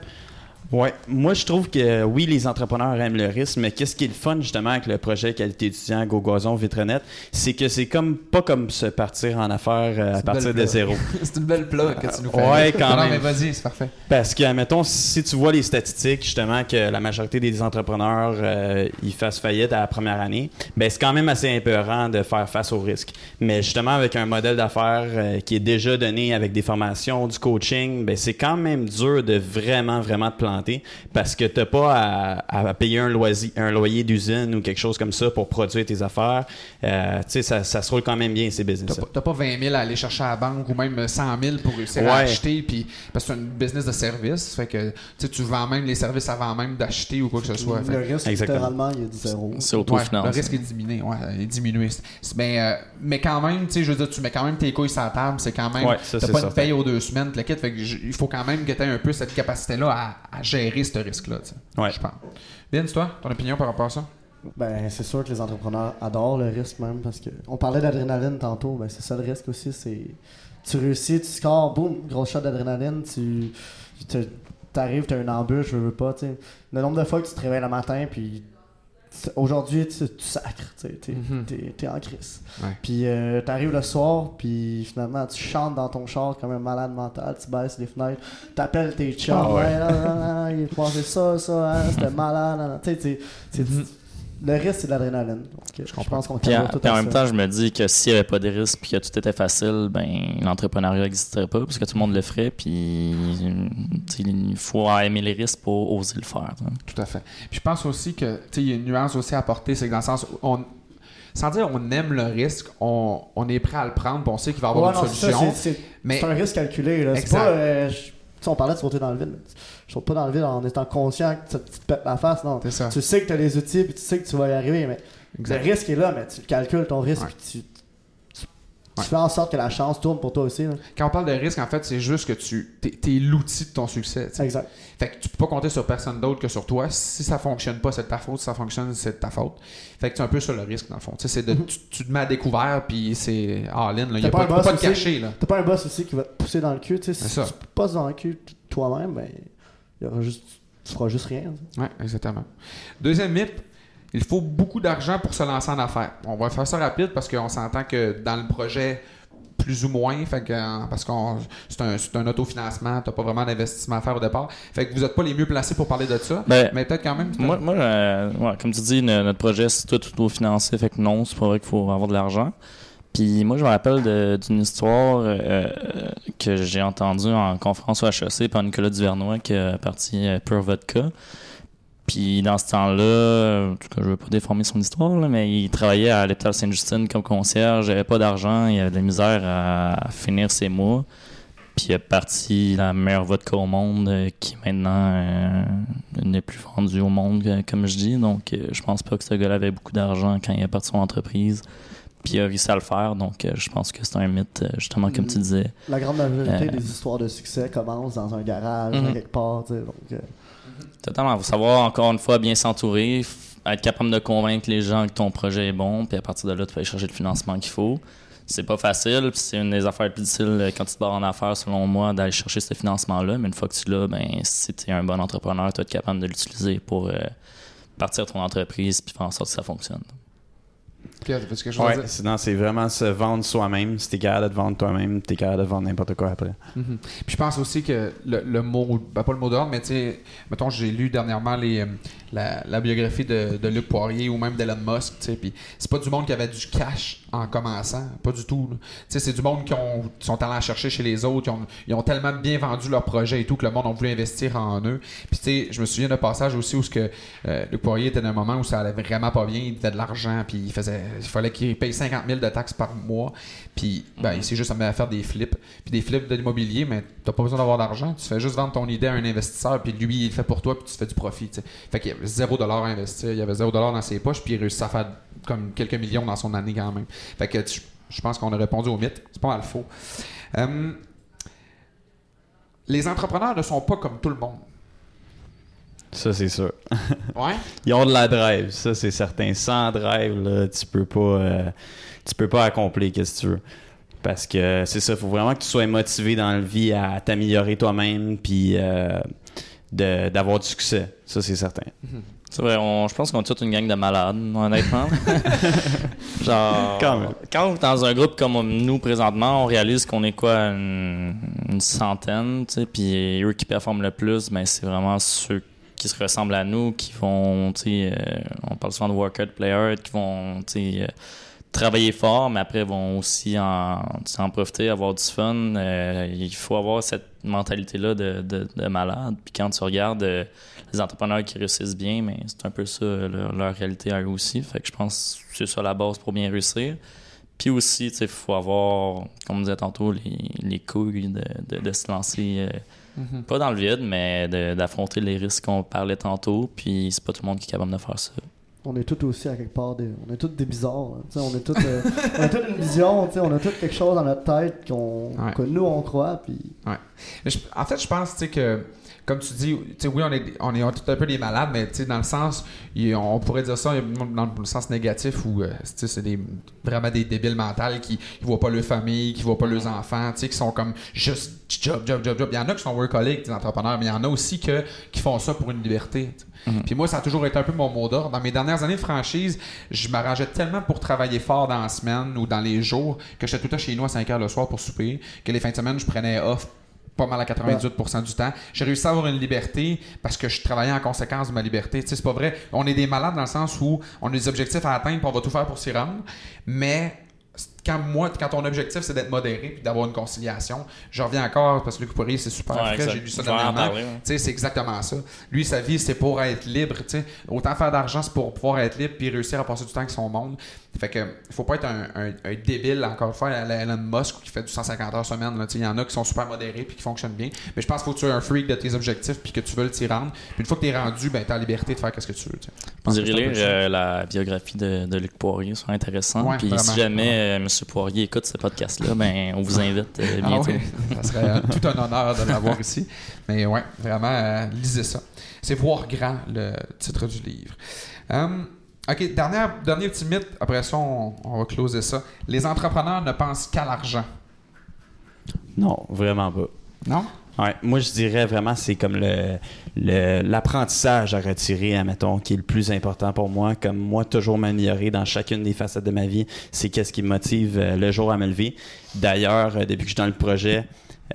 Ouais, moi je trouve que oui, les entrepreneurs aiment le risque, mais qu'est-ce qui est le fun justement avec le projet qualité étudiant Go Gazon Vitrenet, c'est que c'est comme pas comme se partir en affaires euh, à partir de zéro. c'est une belle plug que tu nous fais. Ouais, quand Non, non, même. mais vas-y, c'est parfait. Parce que, mettons, si tu vois les statistiques, justement, que la majorité des entrepreneurs, euh, ils fassent faillite à la première année, ben c'est quand même assez épeurant de faire face au risque. Mais justement, avec un modèle d'affaires euh, qui est déjà donné avec des formations, du coaching, ben c'est quand même dur de vraiment, vraiment te planter parce que t'as pas à, à payer un, loyer d'usine ou quelque chose comme ça pour produire tes affaires. Euh, tu sais, ça, ça se roule quand même bien, ces T'as business pas, t'as pas 20 000 à aller chercher à la banque ou même 100 000 pour réussir à Ouais. acheter. Puis, parce que c'est un business de service. Fait que tu vends même les services avant même d'acheter ou quoi que ce soit. Le que- risque, littéralement, il y a du zéro. C'est Ouais, le risque est diminué, ouais, il est diminué. Mais, euh, mais quand même, tu sais, je veux dire, tu mets quand même tes couilles sur la table, c'est quand même. Ouais, t'as c'est pas certain. paye aux deux semaines, le kit, fait que j- il faut quand même que tu aies un peu cette capacité-là à, à gérer ce risque-là, tu sais. Ouais. Je pense. Vince, toi, ton opinion par rapport à ça? Ben, c'est sûr que les entrepreneurs adorent le risque même parce que on parlait d'adrénaline tantôt, ben c'est ça le risque aussi, c'est tu réussis, tu scores, boum, grosse shot d'adrénaline, tu t'arrives, t'as une embûche, je veux pas, tu sais. Le nombre de fois que tu te réveilles le matin puis aujourd'hui tu, sacres, tu t'es mm-hmm. en crise. Puis euh, t'arrives le soir, puis finalement tu chantes dans ton char comme un malade mental, tu baisses les fenêtres, t'appelles tes chums, ah ouais. il est passé ça, ça, hein, c'était malade, tu sais, mm-hmm. Le risque, c'est l'adrénaline. Euh, je, pense qu'on Puis en, tout en même temps, je me dis que s'il n'y avait pas de risque puis que tout était facile, ben l'entrepreneuriat n'existerait pas parce que tout le monde le ferait. Puis il faut aimer les risques pour oser le faire. Tout à fait. Puis je pense aussi que il y a une nuance aussi à apporter, c'est que dans le sens où on, sans dire on aime le risque, on, on est prêt à le prendre, puis on sait qu'il va y avoir une solution. C'est un risque calculé. C'est pas, euh, on parlait de sauter dans le vide. Je saute pas dans le vide en étant conscient que tu, te pètes la face. Non. Tu sais que tu as les outils et tu sais que tu vas y arriver. Mais le risque est là, mais tu calcules ton risque tu, fais en sorte que la chance tourne pour toi aussi. Quand on parle de risque, en fait, c'est juste que tu es, l'outil de ton succès. Exact. Fait que tu peux pas compter sur personne d'autre que sur toi. Si ça fonctionne pas, c'est de ta faute. Si ça fonctionne, c'est de ta faute. Fait que tu es un peu sur le risque, dans le fond. C'est de, mm-hmm. tu, te mets à découvert, puis c'est all-in. Il n'y a pas, pas, de caché. T'as pas un boss aussi qui va te pousser dans le cul. Si tu te passes dans le cul toi-même, ben, il y aura juste, tu feras juste rien. Oui, exactement. Deuxième mythe, il faut beaucoup d'argent pour se lancer en affaires. On va faire ça rapide parce qu'on s'entend que dans le projet, plus ou moins, fait que, euh, parce que c'est un, un, autofinancement, tu n'as pas vraiment d'investissement à faire au départ. Fait que vous n'êtes pas les mieux placés pour parler de ça, ben, mais peut-être quand même. Moi, moi euh, comme tu dis, notre projet, c'est tout autofinancé, fait que non, c'est pas vrai qu'il faut avoir de l'argent. Puis moi, je me rappelle d'une histoire euh, que j'ai entendue en conférence au HEC par Nicolas Duvernois qui a parti euh, Pure Vodka. Puis dans ce temps-là, en tout cas, je veux pas déformer son histoire, mais il travaillait à l'hôpital Sainte-Justine comme concierge, il avait pas d'argent, il avait de la misère à, finir ses mois. Puis il a parti la meilleure vodka au monde, euh, qui maintenant n'est plus vendue au monde, comme je dis. Donc je pense pas que ce gars-là avait beaucoup d'argent quand il a parti son entreprise puis il a réussi à le faire. Donc, euh, je pense que c'est un mythe, euh, justement, comme tu disais. La grande majorité euh, des histoires de succès commencent dans un garage, mhm. quelque part. Tu sais, donc, Totalement. Il faut savoir, encore une fois, bien s'entourer, être capable de convaincre les gens que ton projet est bon, puis à partir de là, tu peux aller chercher le financement qu'il faut. C'est pas facile, puis c'est une des affaires les plus difficiles quand tu te barres en affaires, selon moi, d'aller chercher ce financement-là. Mais une fois que tu l'as, ben, si tu es un bon entrepreneur, tu vas être capable de l'utiliser pour partir de ton entreprise puis faire en sorte que ça fonctionne. Ouais, c'est vraiment se vendre soi-même. Si t'es capable de te vendre toi-même, t'es capable de vendre n'importe quoi après. Mm-hmm. Puis je pense aussi que le, mot, ben pas le mot d'ordre, mais tu sais, mettons, j'ai lu dernièrement les, euh, la, biographie de, de, Luc Poirier ou même d'Elon Musk, tu sais, puis c'est pas du monde qui avait du cash en commençant, pas du tout. Tu sais, c'est du monde qui, ont, sont allés chercher chez les autres, ils ont, tellement bien vendu leur projet et tout que le monde a voulu investir en eux. Puis tu sais, je me souviens d'un passage aussi où ce que euh, Luc Poirier était dans un moment où ça allait vraiment pas bien, il devait de l'argent, puis il faisait il fallait qu'il paye 50 000 de taxes par mois. Puis ben, il s'est juste mis à faire des flips. Puis des flips de l'immobilier, mais t'as pas besoin d'avoir d'argent. Tu fais juste vendre ton idée à un investisseur, puis lui, il le fait pour toi, puis tu fais du profit. Fait qu'il y avait 0 à investir, il y avait 0 dans ses poches, puis il réussit à faire comme quelques millions dans son année quand même. Fait que je pense qu'on a répondu au mythe. C'est pas mal faux. Euh, les entrepreneurs ne sont pas comme tout le monde. Ça, c'est sûr. Ouais? Ils ont de la drive, ça, c'est certain. Sans drive, là, tu peux pas, euh, tu peux pas accomplir ce que tu veux. Parce que c'est ça, il faut vraiment que tu sois motivé dans la vie à t'améliorer toi-même, puis euh, d'avoir du succès. Ça, c'est certain. Mhm. C'est vrai, je pense qu'on est toute une gang de malades, honnêtement. Genre, quand, quand dans un groupe comme nous présentement, on réalise qu'on est quoi, une, centaine, tu sais, puis eux qui performent le plus, ben, c'est vraiment ceux qui se ressemblent à nous, qui vont, tu sais, euh, on parle souvent de worker, de player, qui vont, tu sais, euh, travailler fort, mais après vont aussi en, en profiter, avoir du fun. Euh, il faut avoir cette mentalité-là de, de, malade. Puis quand tu regardes les entrepreneurs qui réussissent bien, mais c'est un peu ça leur, réalité à eux aussi. Fait que je pense que c'est ça la base pour bien réussir. Puis aussi, il faut avoir, comme on disait tantôt, les, les couilles de, de, se lancer Mhm. Pas dans le vide, mais d'affronter les risques qu'on parlait tantôt. Puis c'est pas tout le monde qui est capable de faire ça. On est tous aussi à quelque part des. On est tous des bizarres. Hein. On est tous. Euh, on a toute une vision, on a tout quelque chose dans notre tête qu'on que nous on croit. Puis... Ouais. en fait, je pense que comme tu dis, oui, on est, on est tout un peu des malades, mais dans le sens, on pourrait dire ça dans le sens négatif où, euh, c'est des, vraiment des débiles mentales qui ne voient pas leur famille, qui voient pas leurs enfants, qui sont comme juste job, job, job, job. Il y en a qui sont workaholics, des entrepreneurs, mais il y en a aussi que, qui font ça pour une liberté. sais. Puis moi, ça a toujours été un peu mon mot d'ordre. Dans mes dernières années de franchise, je m'arrangeais tellement pour travailler fort dans la semaine ou dans les jours que j'étais tout le temps chez nous à 5 heures le soir pour souper, que les fins de semaine, je prenais off pas mal à 98% du temps. J'ai réussi à avoir une liberté parce que je travaillais en conséquence de ma liberté. Tu sais, c'est pas vrai. On est des malades dans le sens où on a des objectifs à atteindre puis on va tout faire pour s'y rendre. Mais quand moi, quand ton objectif c'est d'être modéré puis d'avoir une conciliation, je reviens encore parce que Luc Poirier c'est super Ouais, frais, j'ai lu ça dernièrement. ouais. Tu sais, c'est exactement ça. Lui, sa vie, c'est pour être libre. tu sais. Autant faire d'argent, c'est pour pouvoir être libre puis réussir à passer du temps avec son monde. Fait que faut pas être un, un- un débile, encore une fois, à la Elon Musk qui fait du 150 heures semaine. Il y en a qui sont super modérés puis qui fonctionnent bien. Mais je pense qu'il faut que tu sois un freak de tes objectifs puis que tu veux t'y rendre. Puis une fois que tu es rendu, ben, tu as la liberté de faire ce que tu veux. Vous irez lire euh, la biographie de, de Luc Poirier, c'est intéressant. Puis si jamais euh, M. Poirier écoute ce podcast-là, ben, on vous invite euh, Ah bientôt. ouais, ça serait tout un honneur de l'avoir ici. Mais ouais, vraiment, euh, lisez ça. C'est Voir grand, le titre du livre. Hum, OK, dernière, dernier petit mythe, après ça, on, on va closer ça. Les entrepreneurs ne pensent qu'à l'argent. Non, vraiment pas. Non? Ouais, moi, je dirais vraiment, c'est comme le le- l'apprentissage à retirer, admettons, qui est le plus important pour moi. Comme moi, toujours m'améliorer dans chacune des facettes de ma vie, c'est qu'est-ce qui me motive euh, le jour à me lever. D'ailleurs, euh, depuis que je suis dans le projet,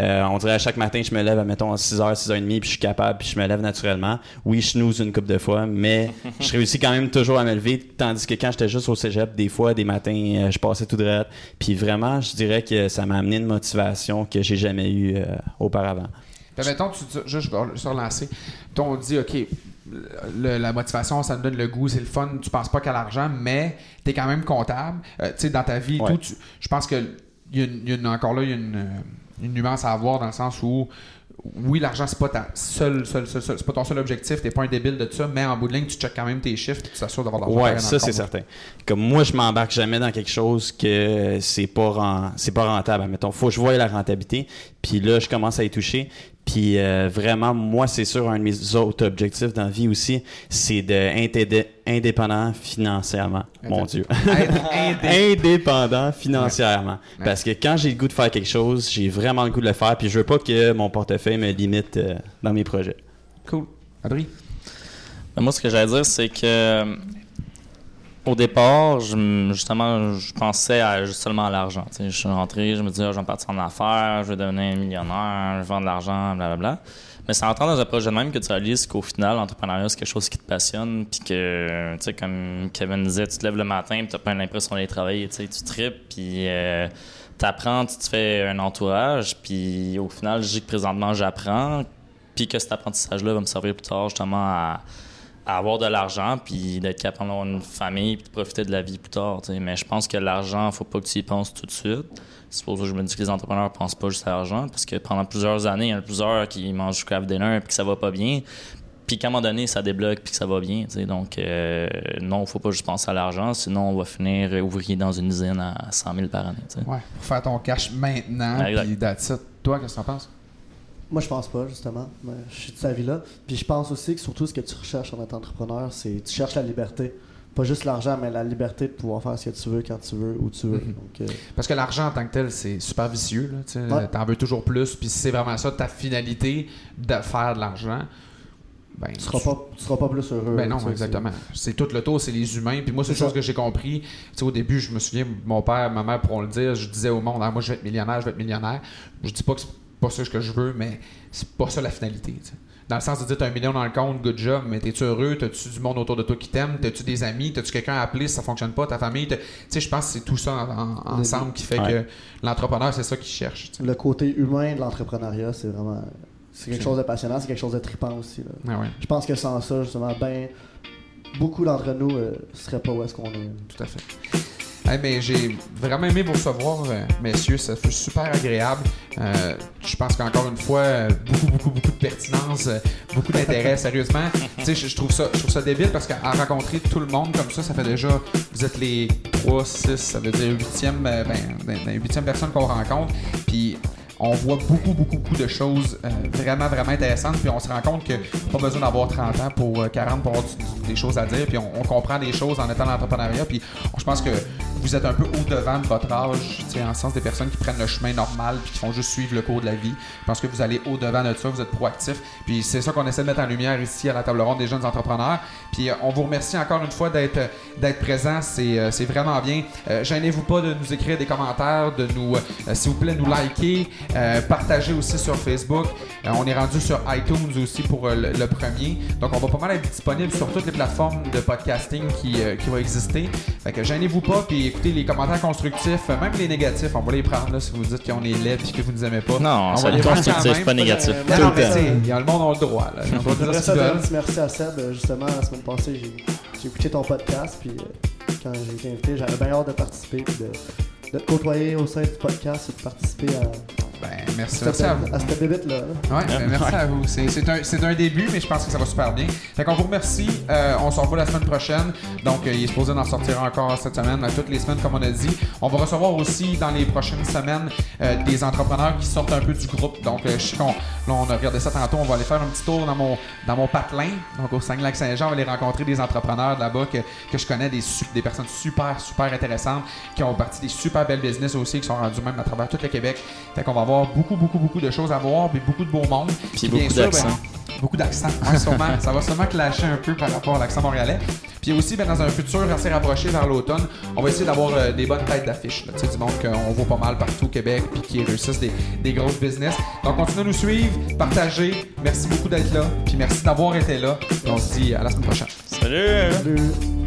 euh, on dirait à chaque matin, je me lève, admettons, à 6h, 6h30, puis je suis capable, puis je me lève naturellement. Oui, je snooze une couple de fois, mais je réussis quand même toujours à me lever. Tandis que quand j'étais juste au cégep, des fois, des matins, euh, je passais tout droit. Puis vraiment, je dirais que ça m'a amené une motivation que j'ai jamais eue euh, auparavant. Puis mettons, tu dis, juste, je vais se relancer. On dit, OK, le- la motivation, ça me donne le goût, c'est le fun, tu penses pas qu'à l'argent, mais tu es quand même comptable. Euh, tu sais, dans ta vie et Ouais. tout, tu- je pense que il y a une- y a une- encore là, il y a une, euh, une nuance à avoir dans le sens où oui, l'argent, c'est pas ta seule- seule- c'est pas ton seul objectif, t'es pas un débile de ça, mais en bout de ligne, tu checkes quand même tes chiffres, tu t'assures d'avoir l'argent. Ouais, ça c'est certain. Comme moi, je m'embarque jamais dans quelque chose que c'est pas c'est pas rentable. Mettons, faut que je voie la rentabilité. Puis là, je commence à y toucher. Puis euh, vraiment, moi, c'est sûr, un de mes autres objectifs dans la vie aussi, c'est d'être indépendant financièrement. Mon Dieu. Indépendant financièrement. Ouais. Parce que quand j'ai le goût de faire quelque chose, j'ai vraiment le goût de le faire. Puis je veux pas que mon portefeuille me limite euh, dans mes projets. Cool. Adri? Ben, moi, ce que j'allais dire, c'est que euh, au départ, je, justement, je pensais à, seulement à l'argent. Je suis rentré, je me disais, Ah, je vais partir en affaires, je vais devenir millionnaire, je vais vendre de l'argent, blablabla. Mais c'est en entrant dans un projet de même que tu réalises qu'au final, l'entrepreneuriat, c'est quelque chose qui te passionne. Puis que, tu sais, comme Kevin disait, tu te lèves le matin, puis tu pas l'impression d'aller travailler. Tu sais, tu tripes, puis euh, tu apprends, tu te fais un entourage. Puis au final, je dis que présentement, j'apprends. Puis que cet apprentissage-là va me servir plus tard, justement, à à avoir de l'argent puis d'être capable d'avoir une famille puis de profiter de la vie plus tard. Mais je pense que l'argent, faut pas que tu y penses tout de suite. C'est pour ça que je me dis que les entrepreneurs pensent pas juste à l'argent parce que pendant plusieurs années, il y en a plusieurs qui mangent du craft dinner puis que ça va pas bien. Puis qu'à un moment donné, ça débloque puis que ça va bien. tu sais. Donc, euh, non, faut pas juste penser à l'argent, sinon on va finir ouvrier dans une usine à 100 000 par année. tu sais. Ouais, pour faire ton cash maintenant, puis. Toi, qu'est-ce que t'en penses? Moi, je pense pas, justement. Je suis de cette avis-là. Puis je pense aussi que surtout ce que tu recherches en tant qu'entrepreneur, c'est tu cherches la liberté. Pas juste l'argent, mais la liberté de pouvoir faire ce que tu veux, quand tu veux, où tu veux. Mhm. Donc, euh, Parce que l'argent en tant que tel, c'est super vicieux. Tu. Ouais. T'en veux toujours plus. Puis si c'est vraiment ça ta finalité de faire de l'argent, ben, tu seras pas, tu seras pas plus heureux. Ben non, exactement. C'est tout le tour, c'est les humains. Puis moi, c'est une chose que j'ai compris. Tu sais, au début, je me souviens, mon père, ma mère pourront le dire, je disais au monde, Ah, moi, je vais être millionnaire, je vais être millionnaire. Je dis pas que c'est pas ça que je veux, mais c'est pas ça la finalité. Dans le sens de dire, t'as un million dans le compte, good job, mais t'es-tu heureux? T'as-tu du monde autour de toi qui t'aime? T'as-tu des amis? T'as-tu quelqu'un à appeler si ça fonctionne pas? Ta famille? Tu sais, je pense que c'est tout ça en- en- ensemble qui fait Ouais. que l'entrepreneur, c'est ça qu'il cherche. Le côté humain de l'entrepreneuriat, c'est vraiment. C'est quelque chose de passionnant, c'est quelque chose de trippant aussi. là. Ah ouais, Je pense que sans ça, justement, ben, beaucoup d'entre nous euh, seraient pas où est-ce qu'on est. tout à fait. Ben, j'ai vraiment aimé vous recevoir, euh, messieurs. Ça fut super agréable. Euh, je pense qu'encore une fois, euh, beaucoup, beaucoup, beaucoup de pertinence, beaucoup d'intérêt, sérieusement. Tu sais, je, trouve ça, je trouve ça débile parce qu'à rencontrer tout le monde comme ça, ça fait déjà, vous êtes les 3, 6, ça veut dire 8e, ben, ben, ben, 8e personne qu'on rencontre. Puis, on voit beaucoup, beaucoup, beaucoup de choses euh, vraiment, vraiment intéressantes. Puis on se rend compte que pas besoin d'avoir 30 ans pour 40 pour avoir des choses à dire. Puis on, comprend des choses en étant dans l'entrepreneuriat. Puis je pense que vous êtes un peu au-devant de votre âge, en sens des personnes qui prennent le chemin normal puis qui font juste suivre le cours de la vie. Je pense que vous allez au-devant de ça, vous êtes proactif. Puis c'est ça qu'on essaie de mettre en lumière ici à la table ronde des jeunes entrepreneurs. Puis on vous remercie encore une fois d'être d'être présent. C'est vraiment bien. Gênez-vous pas de nous écrire des commentaires, de nous, s'il vous plaît, nous liker. Euh, partagez aussi sur Facebook. Euh, on est rendu sur iTunes aussi pour euh, le, premier. Donc, on va pas mal être disponible sur toutes les plateformes de podcasting qui, qui vont exister. Fait que gênez-vous pas, puis écoutez les commentaires constructifs, même les négatifs, on va les prendre là, si vous dites qu'on est laid et que vous nous aimez pas. Non, c'est constructif, pas négatif. Non, non, mais il y a le monde a le droit. Là. merci à Seb. Justement, la semaine passée, j'ai écouté ton podcast, puis quand j'ai été invité, j'avais bien hâte de participer, de, de te côtoyer au sein du podcast et de participer à ben, merci, à vous. À cette là Ouais, ben, merci à vous. C'est un, début, mais je pense que ça va super bien. Fait qu'on vous remercie. Euh, on se revoit la semaine prochaine. Donc, euh, il est supposé d'en sortir encore cette semaine, toutes les semaines, comme on a dit. On va recevoir aussi dans les prochaines semaines euh, des entrepreneurs qui sortent un peu du groupe. Donc, je sais qu'on on a regardé ça tantôt. On va aller faire un petit tour dans mon, dans mon patelin. Donc, au Saint-Lac-Saint-Jean, on va aller rencontrer des entrepreneurs là-bas que, que je connais, des, des personnes super, super intéressantes qui ont parti des super belles business aussi, qui sont rendus même à travers tout le Québec. Fait qu'on va avoir beaucoup, beaucoup, beaucoup de choses à voir, puis beaucoup de beau monde. Puis beaucoup d'accent. Ben, beaucoup d'accent. ça va sûrement clasher un peu par rapport à l'accent montréalais. Puis aussi, ben, dans un futur assez rapproché vers l'automne, on va essayer d'avoir euh, des bonnes têtes d'affiche. Du monde qu'on voit pas mal partout au Québec, puis qui réussissent des, des grosses business. Donc, continuez à nous suivre, partagez. Merci beaucoup d'être là, puis merci d'avoir été là. on se dit à la semaine prochaine. Salut! Salut.